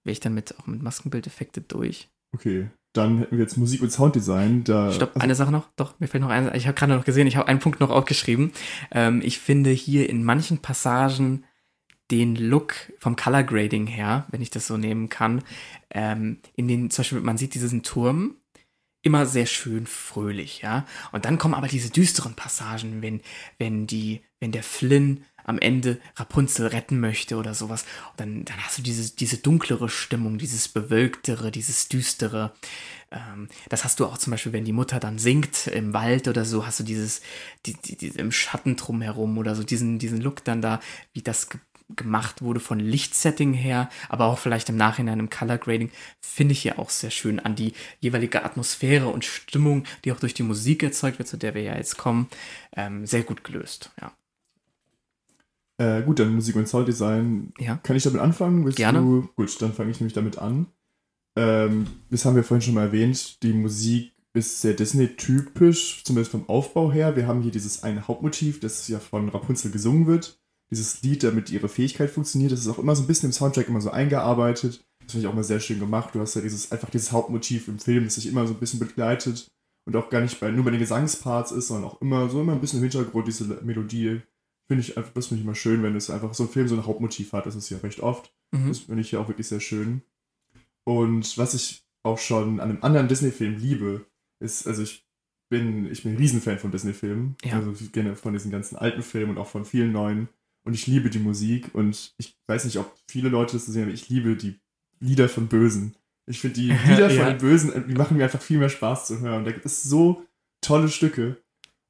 wäre ich dann mit, auch mit Maskenbildeffekte durch. Okay. Dann hätten wir jetzt Musik und Sounddesign. Da, Stopp, also, eine Sache noch. Doch, mir fällt noch eine. Ich habe gerade noch gesehen, ich habe einen Punkt noch aufgeschrieben. Ähm, ich finde hier in manchen Passagen den Look vom Color Grading her, wenn ich das so nehmen kann, ähm, in den, zum Beispiel, man sieht diesen Turm, immer sehr schön fröhlich, ja. Und dann kommen aber diese düsteren Passagen, wenn, wenn die, wenn der Flynn am Ende Rapunzel retten möchte oder sowas. Und dann, dann hast du diese, diese dunklere Stimmung, dieses bewölktere, dieses düstere. Ähm, das hast du auch zum Beispiel, wenn die Mutter dann singt im Wald oder so, hast du dieses, die, die, die, im Schatten drumherum oder so, diesen, diesen Look dann da, wie das gemacht wurde von Lichtsetting her, aber auch vielleicht im Nachhinein im Color Grading, finde ich hier auch sehr schön an die jeweilige Atmosphäre und Stimmung, die auch durch die Musik erzeugt wird, zu der wir ja jetzt kommen, ähm, sehr gut gelöst, ja. äh, gut, dann Musik und Sounddesign. Ja. Kann ich damit anfangen? Willst Gerne. Du? Gut, dann fange ich nämlich damit an. Ähm, das haben wir vorhin schon mal erwähnt. Die Musik ist sehr Disney-typisch, zumindest vom Aufbau her. Wir haben hier dieses eine Hauptmotiv, das ja von Rapunzel gesungen wird. Dieses Lied, damit ihre Fähigkeit funktioniert. Das ist auch immer so ein bisschen im Soundtrack immer so eingearbeitet. Das finde ich auch mal sehr schön gemacht. Du hast ja dieses, einfach dieses Hauptmotiv im Film, das sich immer so ein bisschen begleitet und auch gar nicht bei, nur bei den Gesangsparts ist, sondern auch immer so immer ein bisschen im Hintergrund, diese Melodie. Finde ich einfach, das finde ich immer schön, wenn es einfach so ein Film so ein Hauptmotiv hat. Das ist ja recht oft. Mhm. Das finde ich ja auch wirklich sehr schön. Und was ich auch schon an einem anderen Disney-Film liebe, ist, also ich bin, ich bin ein Riesenfan von Disney-Filmen. Ja. Also gerne von diesen ganzen alten Filmen und auch von vielen neuen. Und ich liebe die Musik und ich weiß nicht, ob viele Leute das so sehen, aber ich liebe die Lieder von Bösen. Ich finde die Lieder von Ja. den Bösen, die machen mir einfach viel mehr Spaß zu hören. Da gibt es so tolle Stücke.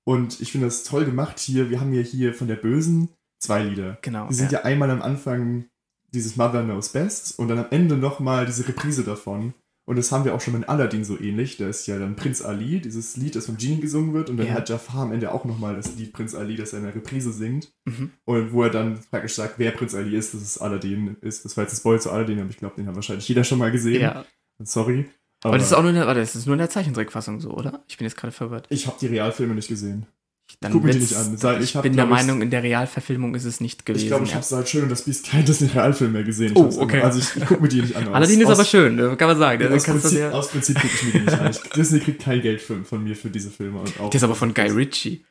Und ich finde das toll gemacht hier. Wir haben ja hier von der Bösen zwei Lieder. Genau. Die sind ja, einmal am Anfang dieses Mother Knows Best und dann am Ende nochmal diese Reprise davon. Und das haben wir auch schon in Aladdin so ähnlich. Da ist ja dann Prinz Ali, dieses Lied, das vom Genie gesungen wird. Und dann Ja. hat Jafar am Ende auch nochmal das Lied Prinz Ali, das er in der Reprise singt. Mhm. Und wo er dann praktisch sagt, wer Prinz Ali ist, dass es Aladdin ist. Das war jetzt das Spoiler zu Aladdin, aber ich glaube, den hat wahrscheinlich jeder schon mal gesehen. Ja. Sorry. Aber das ist auch nur in der, das ist nur in der Zeichentrickfassung so, oder? Ich bin jetzt gerade verwirrt. ich habe die Realfilme nicht gesehen. Dann guck mir die nicht an. Sag, Ich, ich bin der ich, Meinung, in der Realverfilmung ist es nicht gewesen. Ich glaube, ich ja. habe seit Schön und das Biest kein Disney-Realfilm mehr gesehen. Ich Oh, hab's okay. Also ich, ich gucke mir die nicht an. Aladdin ist aus, aber schön, ne, kann man sagen. Aus, Prinzip, dir- aus Prinzip gucke ich mir die nicht an. Ich, Disney kriegt kein Geld für, von mir für diese Filme. Und auch, Der ist aber von Guy Ritchie.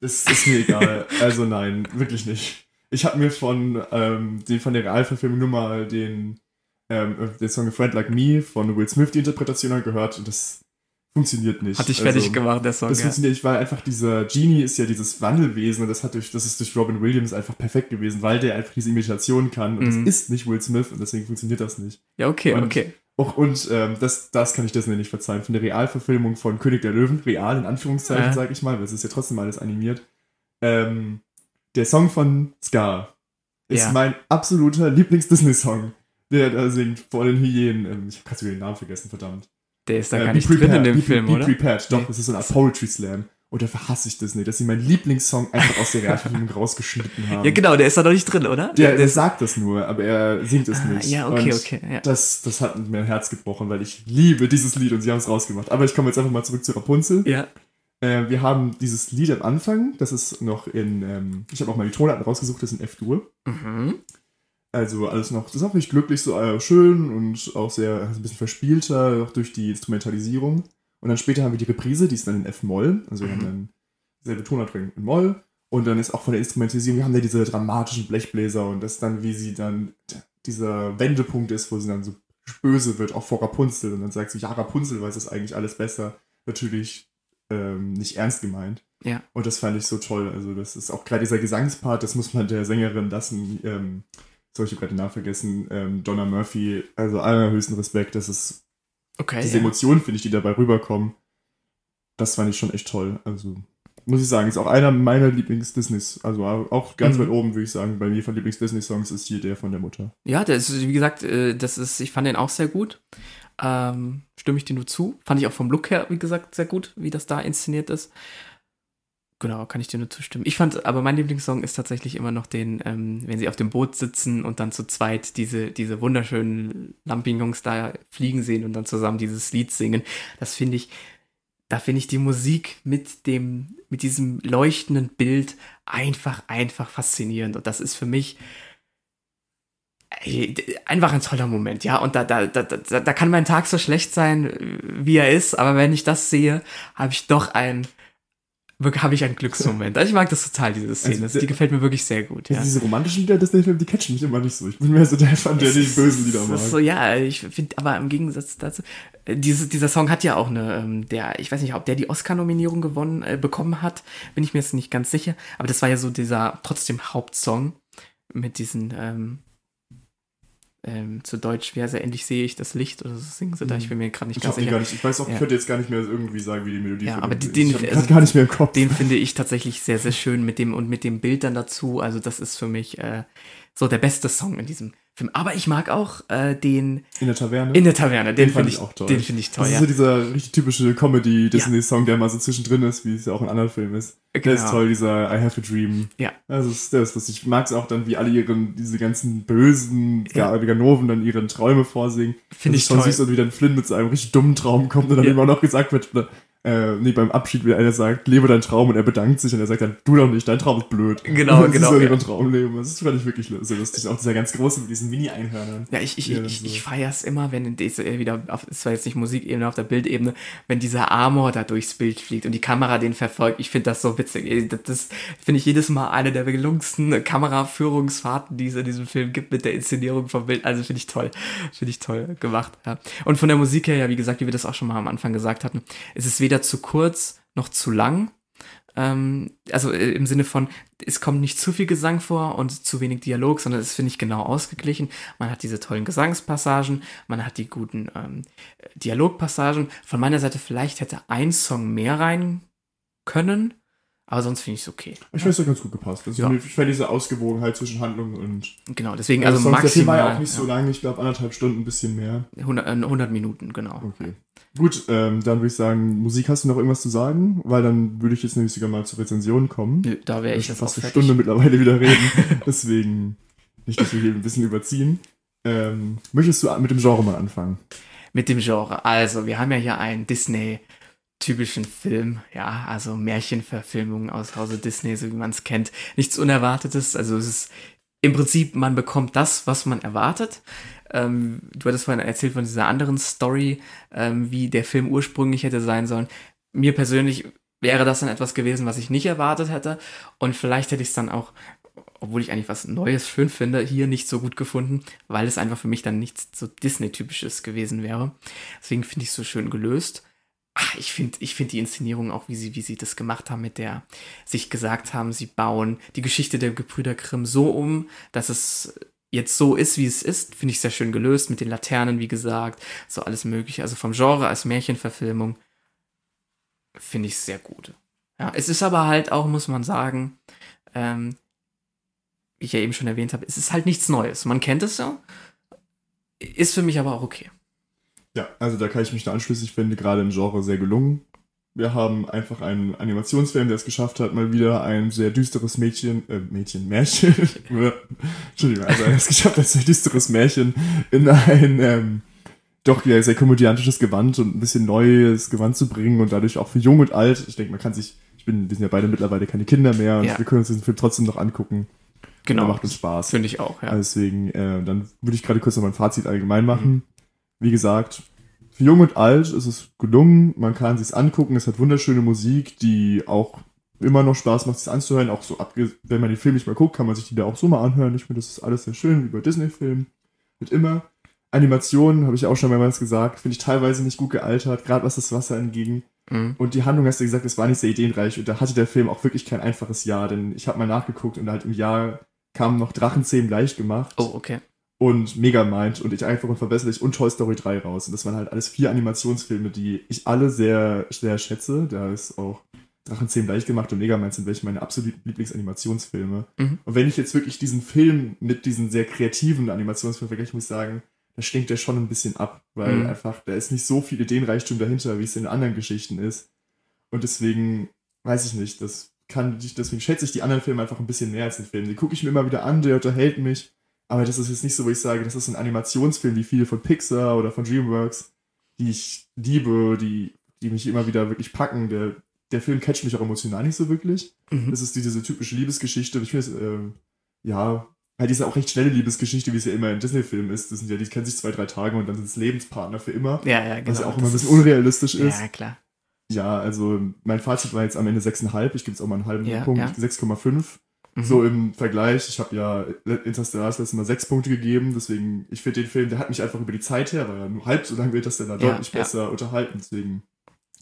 Das ist mir egal. Also nein, wirklich nicht. Ich habe mir von, ähm, den, von der Realverfilmung nur mal den, ähm, den Song A Friend Like Me von Will Smith die Interpretation angehört und das funktioniert nicht. Hat dich fertig Also, gemacht, der Song. Das Ja. funktioniert nicht, weil einfach dieser Genie ist ja dieses Wandelwesen und das hat durch, das ist durch Robin Williams einfach perfekt gewesen, weil der einfach diese Imitation kann und Mhm. das ist nicht Will Smith und deswegen funktioniert das nicht. ja, okay, Und- okay. Auch, und ähm, das, das kann ich Disney nicht verzeihen. Von der Realverfilmung von König der Löwen, real in Anführungszeichen, Ja. sage ich mal, weil es ist ja trotzdem alles animiert. Ähm, der Song von Scar ist Ja. mein absoluter Lieblings-Disney-Song, der da singt vor den Hyänen. Ähm, ich habe gerade den Namen vergessen, verdammt. Der ist da Äh, gar Be nicht drin in Prepared, dem be, Film, be oder? Prepared, doch, das ist so eine Art Poetry Slam. Und dafür hasse ich Disney, dass sie meinen Lieblingssong einfach aus der Realverfilmung rausgeschnitten haben. Ja, genau, der ist da noch nicht drin, oder? Der, der sagt das nur, aber er singt es Ah, nicht. ja, okay, Und okay. Ja. Das, das hat mir ein Herz gebrochen, weil ich liebe dieses Lied und sie haben es rausgemacht. Aber ich komme jetzt einfach mal zurück zu Rapunzel. ja. Äh, wir haben dieses Lied am Anfang, das ist noch in, ähm, ich habe auch mal die Tonarten rausgesucht, das ist in F-Dur. Mhm. Also alles noch, das ist auch nicht glücklich, so äh, schön und auch sehr also ein bisschen verspielter, auch durch die Instrumentalisierung. Und dann später haben wir die Reprise, die ist dann in F-Moll. Also wir Mhm. haben dann selbe Tonart in Moll. Und dann ist auch von der Instrumentalisierung, wir haben da diese dramatischen Blechbläser und das dann, wie sie dann, dieser Wendepunkt ist, wo sie dann so böse wird, auch vor Rapunzel. Und dann sagt sie, ja, Rapunzel weiß es eigentlich alles besser. Natürlich ähm, nicht ernst gemeint. Ja. Und das fand ich so toll. Also das ist auch gerade dieser Gesangspart, das muss man der Sängerin lassen. Ähm, soll ich habe gerade den Namen vergessen, ähm, Donna Murphy, also allerhöchsten Respekt. Das ist Okay. diese ja. Emotionen, finde ich, die dabei rüberkommen. Das fand ich schon echt toll. Also muss ich sagen, ist auch einer meiner Lieblings-Disneys. Also auch ganz Mhm. weit oben, würde ich sagen. Bei mir von Lieblings-Disney-Songs ist hier der von der Mutter. Ja, der ist, wie gesagt, äh, das ist, ich fand den auch sehr gut. Ähm, stimme ich dir nur zu. Fand ich auch vom Look her, wie gesagt, sehr gut, wie das da inszeniert ist. Genau, kann ich dir nur zustimmen. Ich fand, aber mein Lieblingssong ist tatsächlich immer noch den, ähm, wenn sie auf dem Boot sitzen und dann zu zweit diese, diese wunderschönen Lampignons da fliegen sehen und dann zusammen dieses Lied singen. Das finde ich, da finde ich die Musik mit dem, mit diesem leuchtenden Bild einfach, einfach faszinierend. Und das ist für mich einfach ein toller Moment, ja. Und da, da, da, da, da kann mein Tag so schlecht sein, äh, wie er ist, aber wenn ich das sehe, habe ich doch ein, habe ich einen Glücksmoment. Also ich mag das total, diese Szene. Also Das- der- die gefällt mir wirklich sehr gut. Ja. Diese romantischen Lieder Disney-Filme, die catchen mich immer nicht so. Ich bin mehr so der Fan, der die bösen Lieder mag. So, ja, ich finde, aber im Gegensatz dazu, äh, diese, dieser Song hat ja auch eine, ähm, der, ich weiß nicht, ob der die Oscar-Nominierung gewonnen, äh, bekommen hat, bin ich mir jetzt nicht ganz sicher, aber das war ja so dieser trotzdem Hauptsong mit diesen, ähm, ähm, zu Deutsch, wie heißt er, endlich sehe ich das Licht oder so singen sie da, ich bin mir gerade nicht Ich, ganz den sicher. nicht, ich weiß auch, Ja. ich könnte jetzt gar nicht mehr irgendwie sagen, wie die Melodie Ja, aber den- ich hab also gar nicht mehr im Kopf. Den finde ich tatsächlich sehr, sehr schön mit dem und mit dem Bild dann dazu. Also, das ist für mich äh, so der beste Song in diesem Film. Aber ich mag auch äh, den in der Taverne. in der Taverne. Den, Den fand finde ich auch toll. Den finde ich toll. das ist Ja. so dieser richtig typische Comedy-Disney-Song, der mal so zwischendrin ist, wie es ja auch in anderen Filmen ist. Der ist Genau. toll, dieser I Have a Dream. Ja. Also das ist das, was ich mag es auch dann, wie alle ihren, diese ganzen bösen Ja. ja. Ganoven dann ihre Träume vorsingen. Finde ich ist schon toll. süß und wie dann Flynn mit so einem richtig dummen Traum kommt und dann Ja. immer noch gesagt wird, äh, nee, beim Abschied, wie einer sagt, lebe deinen Traum und er bedankt sich und er sagt dann, du doch nicht, dein Traum ist blöd. Genau, und sie genau, soll ja. ihren Traum leben. Das fand ich wirklich sehr lustig. Auch dieser ganz große mit diesen Mini-Einhörnern. Ja, ich, ich, Ja, ich, so. ich feiere es immer, wenn diese, äh, wieder, auf, es war jetzt nicht Musikebene, auf der Bildebene, wenn dieser Amor da durchs Bild fliegt und die Kamera den verfolgt. Ich finde das so witzig. Das, das finde ich jedes Mal eine der gelungensten Kameraführungsfahrten, die es in diesem Film gibt mit der Inszenierung vom Bild. Also finde ich toll. Finde ich toll gemacht. Ja. Und von der Musik her, ja, wie gesagt, wie wir das auch schon mal am Anfang gesagt hatten, es ist weder zu kurz noch zu lang. Ähm, also äh, im Sinne von, es kommt nicht zu viel Gesang vor und zu wenig Dialog, sondern es finde ich genau ausgeglichen. Man hat diese tollen Gesangspassagen, man hat die guten ähm, Dialogpassagen. Von meiner Seite vielleicht hätte ein Song mehr rein können, Aber sonst finde ich es okay. Ich finde, es hat ganz gut gepasst. Also Ja. Ich fand diese Ausgewogenheit zwischen Handlung und. Genau, deswegen, Also also sonst, der Film war maximal ja auch nicht so lange, ich glaube anderthalb Stunden, ein bisschen mehr. ja, 100, äh, 100 Minuten, genau. Okay. Gut, ähm, dann würde ich sagen, Musik hast du noch irgendwas zu sagen? Weil dann würde ich jetzt nämlich sogar mal zur Rezension kommen. Nö, da wäre ich jetzt fast eine. Stunde mittlerweile wieder reden. Deswegen nicht, dass wir hier ein bisschen überziehen. Ähm, möchtest du mit dem Genre mal anfangen? Mit dem Genre. Also, wir haben ja hier einen Disney-typischen Film, ja, also Märchenverfilmungen aus Hause Disney, so wie man es kennt. Nichts Unerwartetes. Also, es ist im Prinzip, man bekommt das, was man erwartet. Ähm, du hattest vorhin erzählt von dieser anderen Story, ähm, wie der Film ursprünglich hätte sein sollen. Mir persönlich wäre das dann etwas gewesen, was ich nicht erwartet hätte. Und vielleicht hätte ich es dann auch, obwohl ich eigentlich was Neues schön finde, hier nicht so gut gefunden, weil es einfach für mich dann nichts so Disney-typisches gewesen wäre. Deswegen finde ich es so schön gelöst. Ach, ich finde ich find die Inszenierung auch, wie sie, wie sie das gemacht haben, mit der sich gesagt haben, sie bauen die Geschichte der Gebrüder Grimm so um, dass es jetzt so ist, wie es ist, finde ich sehr schön gelöst, mit den Laternen, wie gesagt, so alles mögliche. Also vom Genre als Märchenverfilmung finde ich sehr gut. Ja, es ist aber halt auch, muss man sagen, ähm, wie ich ja eben schon erwähnt habe, es ist halt nichts Neues. Man kennt es ja, ist für mich aber auch okay. Ja, also da kann ich mich da anschließen. Ich finde gerade im Genre sehr gelungen. Wir haben einfach einen Animationsfilm, der es geschafft hat, mal wieder ein sehr düsteres Mädchen, äh, Mädchen, Märchen, Entschuldigung, also er hat es geschafft, ein sehr düsteres Märchen in ein, ähm, doch ja, sehr komödiantisches Gewand und ein bisschen neues Gewand zu bringen und dadurch auch für jung und alt. Ich denke, man kann sich, ich bin, wir sind ja beide mittlerweile keine Kinder mehr und Ja. wir können uns diesen Film trotzdem noch angucken. Genau. Der macht uns Spaß. Finde ich auch, ja. Also Deswegen, äh, dann würde ich gerade kurz noch mein Fazit allgemein Mhm. Wie gesagt, für jung und alt ist es gelungen, man kann sich's angucken, es hat wunderschöne Musik, die auch immer noch Spaß macht, sich anzuhören, auch so abge wenn man den Film nicht mal guckt, kann man sich die da auch so mal anhören. Ich finde, das ist alles sehr schön, wie bei Disney-Filmen. Mit immer. Animationen, habe ich auch schon mehrmals gesagt, finde ich teilweise nicht gut gealtert, gerade was das Wasser anging. Mhm. Und die Handlung, hast du gesagt, es war nicht sehr ideenreich. Und da hatte der Film auch wirklich kein einfaches Jahr, denn ich habe mal nachgeguckt und halt im Jahr kamen noch Drachenzähmen leicht gemacht Oh, okay. Und Megamind und ich einfach und verbesserlich und Toy Story 3 raus. Und das waren halt alles vier Animationsfilme, die ich alle sehr, sehr schätze. Da ist auch Drachenzähmen leicht gemacht und Megamind sind welche meine absoluten Lieblingsanimationsfilme. Mhm. Und wenn ich jetzt wirklich diesen Film mit diesen sehr kreativen Animationsfilmen vergleiche, muss ich sagen, da stinkt der schon ein bisschen ab, weil Mhm. einfach, da ist nicht so viel Ideenreichtum dahinter, wie es in anderen Geschichten ist. Und deswegen, weiß ich nicht, das kann, deswegen schätze ich die anderen Filme einfach ein bisschen mehr als den Film. Die gucke ich mir immer wieder an, der unterhält mich. Aber das ist jetzt nicht so, wo ich sage, das ist ein Animationsfilm wie viele von Pixar oder von DreamWorks, die ich liebe, die, die mich immer wieder wirklich packen. Der, der Film catcht mich auch emotional nicht so wirklich. Mhm. Das ist die- diese typische Liebesgeschichte. Ich finde es, ähm, ja, halt diese auch recht schnelle Liebesgeschichte, wie es ja immer in Disney-Filmen ist. Das sind ja, die kennen sich zwei, drei Tage und dann sind es Lebenspartner für immer. Ja, ja, genau. was ja auch immer ein bisschen ist- unrealistisch ist. Ja, klar. Ja, also mein Fazit war jetzt am Ende 6,5. Ich gebe es auch mal einen halben Ja, Punkt, ja. 6,5. Mhm. So im Vergleich, ich habe ja Interstellar das letzte Mal 6 Punkte gegeben, deswegen, ich finde den Film, der hat mich einfach über die Zeit her, war ja nur halb so lang wie Interstellar, Ja, deutlich ja. besser unterhalten, deswegen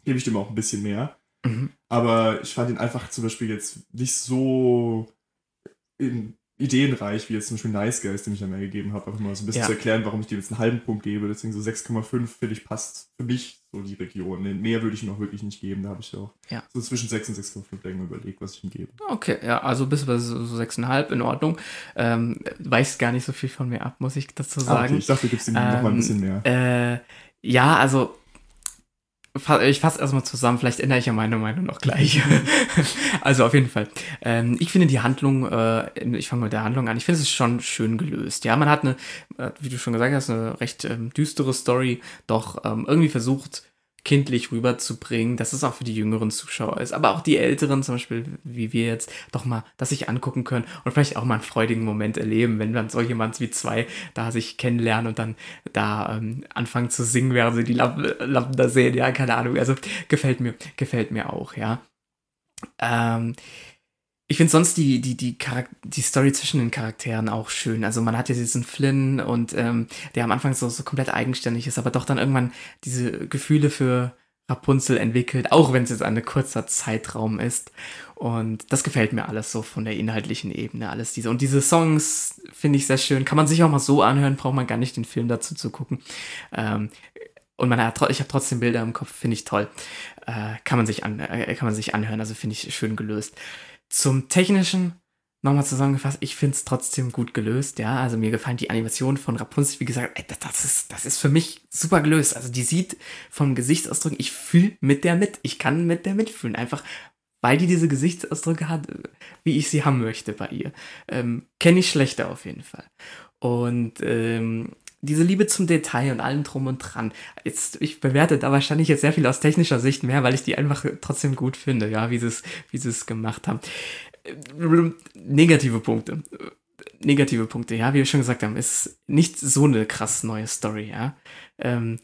gebe ich dem auch ein bisschen mehr. Mhm. Aber ich fand ihn einfach zum Beispiel jetzt nicht so in, ideenreich, wie jetzt zum Beispiel Nice Guys, den ich dann mehr gegeben habe, einfach mal so ein bisschen Ja. zu erklären, warum ich dem jetzt einen halben Punkt gebe. Deswegen so 6,5 finde ich passt für mich so die Region. Mehr würde ich ihm auch wirklich nicht geben. Da habe ich auch Ja. so zwischen 6 und 6,5 länger überlegt, was ich ihm gebe. Okay, ja, also bis bei so so 6,5 in Ordnung. Ähm, weicht gar nicht so viel von mir ab, muss ich dazu Ah, sagen. okay, ich dachte, du gibst ihm noch mal ein Ähm, bisschen mehr. Äh, ja, also ich fasse erstmal zusammen, vielleicht ändere ich ja meine Meinung noch gleich. also auf jeden Fall. Ähm, ich finde die Handlung, äh, ich fange mit der Handlung an, ich finde es schon schön gelöst. Ja, man hat eine, äh, wie du schon gesagt hast, eine recht ähm, düstere Story, doch ähm, irgendwie versucht, kindlich rüberzubringen, dass es auch für die jüngeren Zuschauer ist, aber auch die älteren, zum Beispiel wie wir jetzt, doch mal das sich angucken können und vielleicht auch mal einen freudigen Moment erleben, wenn dann so jemand wie zwei da sich kennenlernen und dann da ähm, anfangen zu singen, während sie die Lampen da sehen, ja, keine Ahnung, also gefällt mir, gefällt mir auch, ja. Ähm, ich finde sonst die, die, die, die Story zwischen den Charakteren auch schön. Also man hat ja diesen Flynn und ähm, der am Anfang so, so komplett eigenständig ist, aber doch dann irgendwann diese Gefühle für Rapunzel entwickelt, auch wenn es jetzt ein kurzer Zeitraum ist. Und das gefällt mir alles so von der inhaltlichen Ebene, alles diese. Und diese Songs finde ich sehr schön. Kann man sich auch mal so anhören, braucht man gar nicht den Film dazu zu gucken. Ähm, und man hat, ich habe trotzdem Bilder im Kopf, finde ich toll. Äh, kann, man sich an, äh, kann man sich anhören, also finde ich schön gelöst. Zum Technischen, nochmal zusammengefasst, ich finde es trotzdem gut gelöst, ja. Also mir gefallen die Animationen von Rapunzel, wie gesagt, ey, das, ist, das ist für mich super gelöst. Also die sieht vom Gesichtsausdruck, ich fühle mit der mit. Ich kann mit der mitfühlen. Einfach, weil die diese Gesichtsausdrücke hat, wie ich sie haben möchte bei ihr. Ähm, Kenne ich schlechter auf jeden Fall. Und ähm, diese Liebe zum Detail und allem drum und dran. Jetzt, ich bewerte da wahrscheinlich jetzt sehr viel aus technischer Sicht mehr, weil ich die einfach trotzdem gut finde, ja, wie sie es, wie sie es gemacht haben. Negative Punkte. Negative Punkte, ja, wie wir schon gesagt haben, ist nicht so eine krass neue Story, ja. Ähm,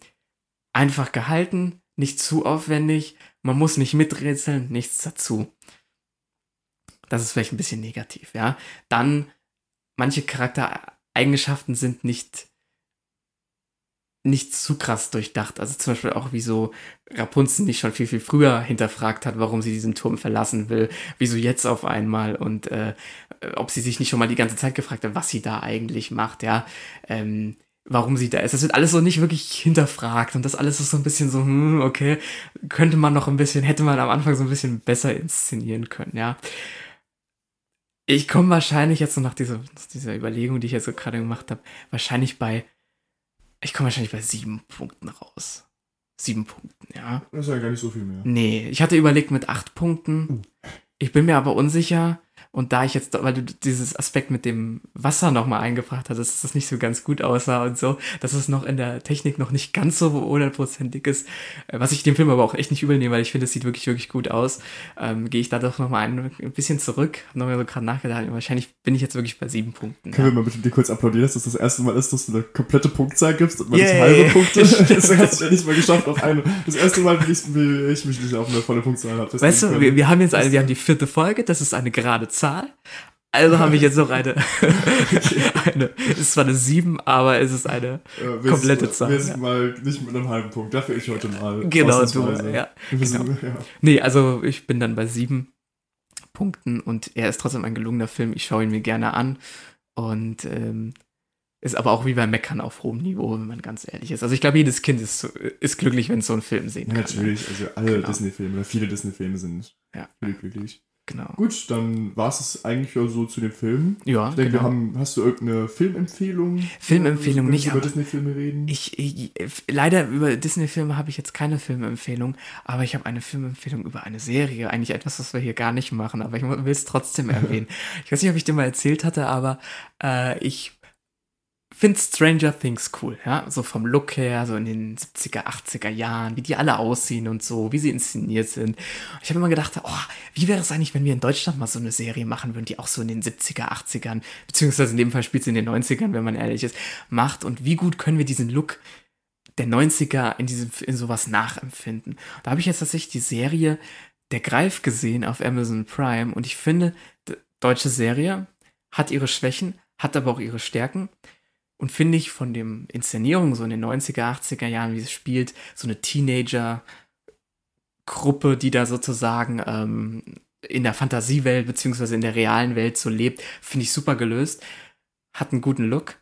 einfach gehalten, nicht zu aufwendig, man muss nicht miträtseln, nichts dazu. Das ist vielleicht ein bisschen negativ, ja. Dann, manche Charaktereigenschaften sind nicht nicht zu krass durchdacht. Also zum Beispiel auch, wieso Rapunzel nicht schon viel, viel früher hinterfragt hat, warum sie diesen Turm verlassen will, wieso jetzt auf einmal und äh, ob sie sich nicht schon mal die ganze Zeit gefragt hat, was sie da eigentlich macht, ja. Ähm, warum sie da ist. Das wird alles so nicht wirklich hinterfragt und das alles ist so ein bisschen so, hm, okay, könnte man noch ein bisschen, hätte man am Anfang so ein bisschen besser inszenieren können, ja. Ich komme wahrscheinlich jetzt so nach dieser, dieser Überlegung, die ich jetzt so gerade gemacht habe, wahrscheinlich bei ich komme wahrscheinlich bei sieben Punkten raus. Sieben Punkten, ja. Das ist ja gar nicht so viel mehr. Nee, ich hatte überlegt mit acht Punkten. Uh. Ich bin mir aber unsicher, und da ich jetzt, weil du dieses Aspekt mit dem Wasser nochmal eingebracht hast, dass das nicht so ganz gut aussah und so, dass es noch in der Technik noch nicht ganz so hundertprozentig ist, äh, was ich dem Film aber auch echt nicht übernehme, weil ich finde, es sieht wirklich, wirklich gut aus, ähm, gehe ich da doch nochmal ein, ein bisschen zurück, hab nochmal so gerade nachgedacht, wahrscheinlich bin ich jetzt wirklich bei sieben Punkten. Können ja. wir mal bitte dir kurz applaudieren, dass das das erste Mal ist, dass du eine komplette Punktzahl gibst und mal yeah, halbe Punkte? das hast du ja nicht mal geschafft auf eine. Das erste Mal, wie ich, ich mich nicht auf eine volle Punktzahl habe. Weißt du, wir, wir haben jetzt eine, wir haben die vierte Folge, das ist eine gerade Zahl. Also habe ich jetzt noch eine. eine es ist zwar eine 7, aber es ist eine ja, komplette Zahl. Wir ja. mal nicht mit einem halben Punkt. Dafür ich heute mal. Genau, du. Ja, genau. ja. Nee, also ich bin dann bei 7 Punkten und er ist trotzdem ein gelungener Film. Ich schaue ihn mir gerne an. Und ähm, ist aber auch wie beim Meckern auf hohem Niveau, wenn man ganz ehrlich ist. Also ich glaube, jedes Kind ist, ist glücklich, wenn es so einen Film sehen kann. Ne? Natürlich, also alle genau. Disney-Filme oder viele Disney-Filme sind ja. glücklich. Genau. Gut, dann war es eigentlich so zu dem Film. Ja, ich denke, genau. wir haben, hast du irgendeine Filmempfehlung? Filmempfehlung nicht. Über Disney-Filme reden? Ich, ich, leider über Disney-Filme habe ich jetzt keine Filmempfehlung, aber ich habe eine Filmempfehlung über eine Serie. Eigentlich etwas, was wir hier gar nicht machen, aber ich will es trotzdem erwähnen. ich weiß nicht, ob ich dir mal erzählt hatte, aber äh, ich finde Stranger Things cool, ja, so vom Look her, so in den 70er, 80er Jahren, wie die alle aussehen und so, wie sie inszeniert sind. Ich habe immer gedacht, oh, wie wäre es eigentlich, wenn wir in Deutschland mal so eine Serie machen würden, die auch so in den 70er, 80ern, beziehungsweise in dem Fall spielt sie in den 90ern, wenn man ehrlich ist, macht und wie gut können wir diesen Look der 90er in diesem, in sowas nachempfinden. Da habe ich jetzt tatsächlich die Serie Der Greif gesehen auf Amazon Prime und ich finde, deutsche Serie hat ihre Schwächen, hat aber auch ihre Stärken und finde ich von dem Inszenierung so in den 90er, 80er Jahren, wie es spielt, so eine Teenager-Gruppe, die da sozusagen ähm, in der Fantasiewelt beziehungsweise in der realen Welt so lebt, finde ich super gelöst. Hat einen guten Look.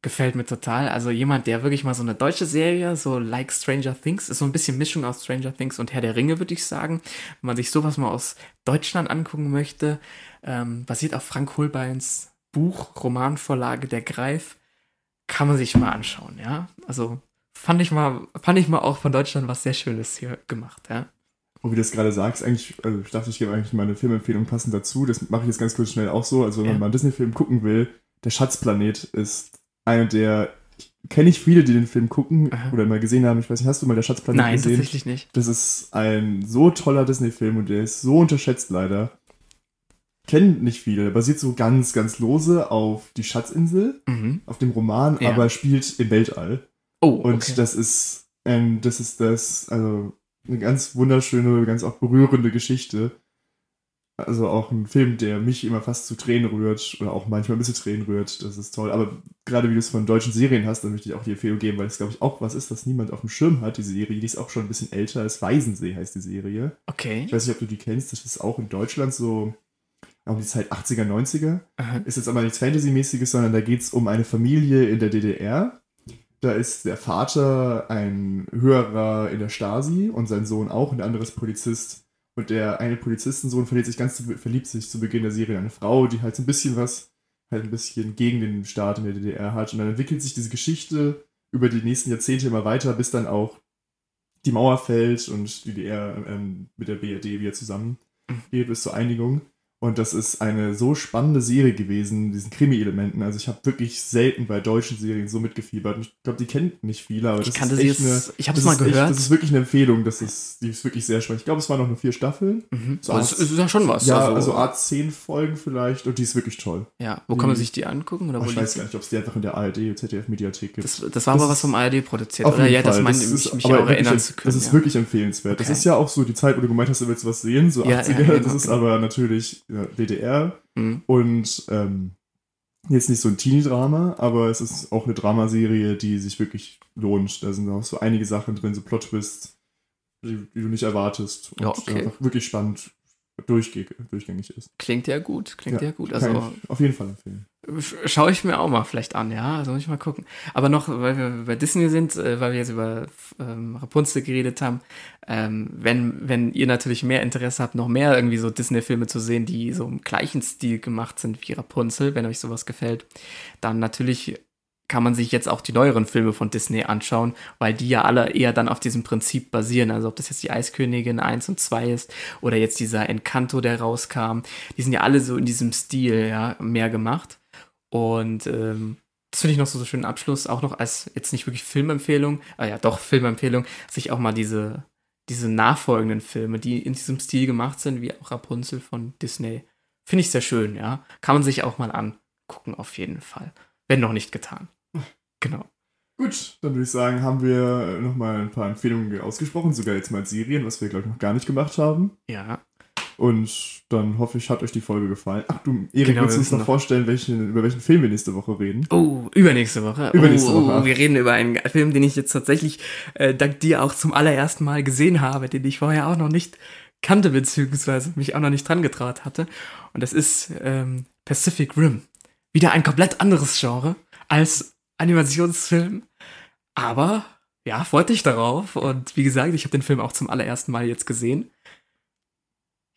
Gefällt mir total. Also jemand, der wirklich mal so eine deutsche Serie, so like Stranger Things, ist so ein bisschen Mischung aus Stranger Things und Herr der Ringe, würde ich sagen. Wenn man sich sowas mal aus Deutschland angucken möchte, ähm, basiert auf Frank Holbeins Buch, Romanvorlage Der Greif kann man sich mal anschauen, ja. Also fand ich mal, fand ich mal auch von Deutschland was sehr Schönes hier gemacht, ja. Und wie du das gerade sagst, eigentlich, also ich dachte, ich gebe eigentlich meine Filmempfehlung passend dazu. Das mache ich jetzt ganz kurz schnell auch so. Also, wenn ja. man mal einen Disney-Film gucken will, der Schatzplanet ist einer der, kenne ich viele, die den Film gucken Aha. oder mal gesehen haben. Ich weiß nicht, hast du mal der Schatzplanet Nein, gesehen? Nein, tatsächlich nicht. Das ist ein so toller Disney-Film und der ist so unterschätzt leider kennen nicht viele. Basiert so ganz, ganz lose auf Die Schatzinsel, mhm. auf dem Roman, ja. aber spielt im Weltall. Oh, okay. Und das ist, ähm, das ist das, also eine ganz wunderschöne, ganz auch berührende Geschichte. Also auch ein Film, der mich immer fast zu Tränen rührt oder auch manchmal ein bisschen Tränen rührt. Das ist toll. Aber gerade wie du es von deutschen Serien hast, dann möchte ich auch die Empfehlung geben, weil es, glaube ich, auch was ist, was niemand auf dem Schirm hat, die Serie. Die ist auch schon ein bisschen älter als Weisensee, heißt die Serie. Okay. Ich weiß nicht, ob du die kennst. Das ist auch in Deutschland so um die Zeit 80er, 90er. Aha. Ist jetzt aber nichts Fantasy-mäßiges, sondern da geht es um eine Familie in der DDR, Da ist der Vater ein höherer in der Stasi und sein Sohn auch, ein anderes Polizist. Und der eine Polizistensohn verliebt sich ganz zu, verliebt sich zu Beginn der Serie in eine Frau, die halt so ein bisschen was, halt ein bisschen gegen den Staat in der DDR hat. Und dann entwickelt sich diese Geschichte über die nächsten Jahrzehnte immer weiter, bis dann auch die Mauer fällt und die DDR ähm, mit der BRD wieder zusammengeht bis zur Einigung. Und das ist eine so spannende Serie gewesen, diesen Krimi-Elementen. Also ich habe wirklich selten bei deutschen Serien so mitgefiebert. Ich glaube, die kennt nicht viele, aber Ich das kannte ist sie echt jetzt- eine, ich hab's das mal ist echt- gehört. Das ist wirklich eine Empfehlung. Das ist, die ist wirklich sehr spannend. Ich glaube, es waren noch nur vier Staffeln. Mhm. So das Art- ist ja schon was. ja, also, also, Art 10 Folgen vielleicht. Und die ist wirklich toll. ja. Wo kann man sich die angucken? Oder Aber wo ich weiß gar nicht, ob es die einfach in der ARD, ZDF-Mediathek gibt. Das, das war aber Das was ist- vom ARD produziert, Auf oder? jeden Ja, das meine Das ich, ist mich aber auch wirklich erinnern zu können. Das ist ja. wirklich empfehlenswert. Das Okay. ist ja auch so die Zeit, wo du gemeint hast, du willst was sehen, so Ja, 80er. ja, das genau, ist genau. aber natürlich ja, DDR Mhm. und ähm, jetzt nicht so ein Teenie-Drama, aber es ist auch eine Dramaserie, die sich wirklich lohnt. Da sind auch so einige Sachen drin, so Plot-Twists, die, die du nicht erwartest. Und Ja, okay. einfach wirklich spannend durchgängig, ist. Klingt ja gut, klingt ja, gut. kann Also auf jeden Fall empfehlen. Sch- schaue ich mir auch mal vielleicht an, ja. Also muss ich mal gucken. Aber noch, weil wir bei Disney sind, äh, weil wir jetzt über ähm, Rapunzel geredet haben, ähm, wenn, wenn ihr natürlich mehr Interesse habt, noch mehr irgendwie so Disney-Filme zu sehen, die so im gleichen Stil gemacht sind wie Rapunzel, wenn euch sowas gefällt, dann natürlich kann man sich jetzt auch die neueren Filme von Disney anschauen, weil die ja alle eher dann auf diesem Prinzip basieren. Also ob das jetzt die Eiskönigin 1 und 2 ist oder jetzt dieser Encanto, der rauskam, die sind ja alle so in diesem Stil, ja, mehr gemacht. Und ähm, das finde ich noch so, so schönen Abschluss, auch noch als jetzt nicht wirklich Filmempfehlung, ah ja, doch Filmempfehlung, sich auch mal diese, diese nachfolgenden Filme, die in diesem Stil gemacht sind, wie auch Rapunzel von Disney, finde ich sehr schön, ja. Kann man sich auch mal angucken, auf jeden Fall. Wenn noch nicht getan. Genau. Gut, dann würde ich sagen, haben wir nochmal ein paar Empfehlungen ausgesprochen, sogar jetzt mal Serien, was wir, glaube ich, noch gar nicht gemacht haben. Ja. Und dann hoffe ich, hat euch die Folge gefallen. Ach du, Erik, Genau, willst du uns noch noch- vorstellen, welchen, über welchen Film wir nächste Woche reden? Oh, übernächste Woche. Übernächste oh, Woche. Oh, wir reden über einen Film, den ich jetzt tatsächlich äh, dank dir auch zum allerersten Mal gesehen habe, den ich vorher auch noch nicht kannte, beziehungsweise mich auch noch nicht dran getraut hatte. Und das ist ähm, Pacific Rim. Wieder ein komplett anderes Genre als Animationsfilm. Aber ja, freut dich darauf. Und wie gesagt, ich habe den Film auch zum allerersten Mal jetzt gesehen.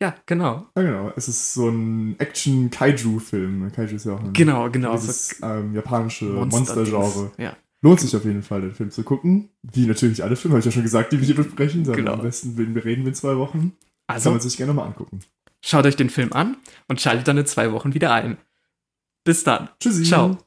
Ja, genau. Ja, genau. Es ist so ein Action-Kaiju-Film. Kaiju ist ja auch ein Genau, genau. dieses ähm, japanische Monster- Monster-Genre. Ja. Lohnt sich auf jeden Fall, den Film zu gucken. Wie natürlich alle Filme, habe ich ja schon gesagt, die wir hier besprechen. Dann Genau. Am besten wenn wir reden wir in zwei Wochen. Kann Also, man sich gerne mal angucken. schaut euch den Film an und schaltet dann in zwei Wochen wieder ein. Bis dann. Tschüssi. Ciao.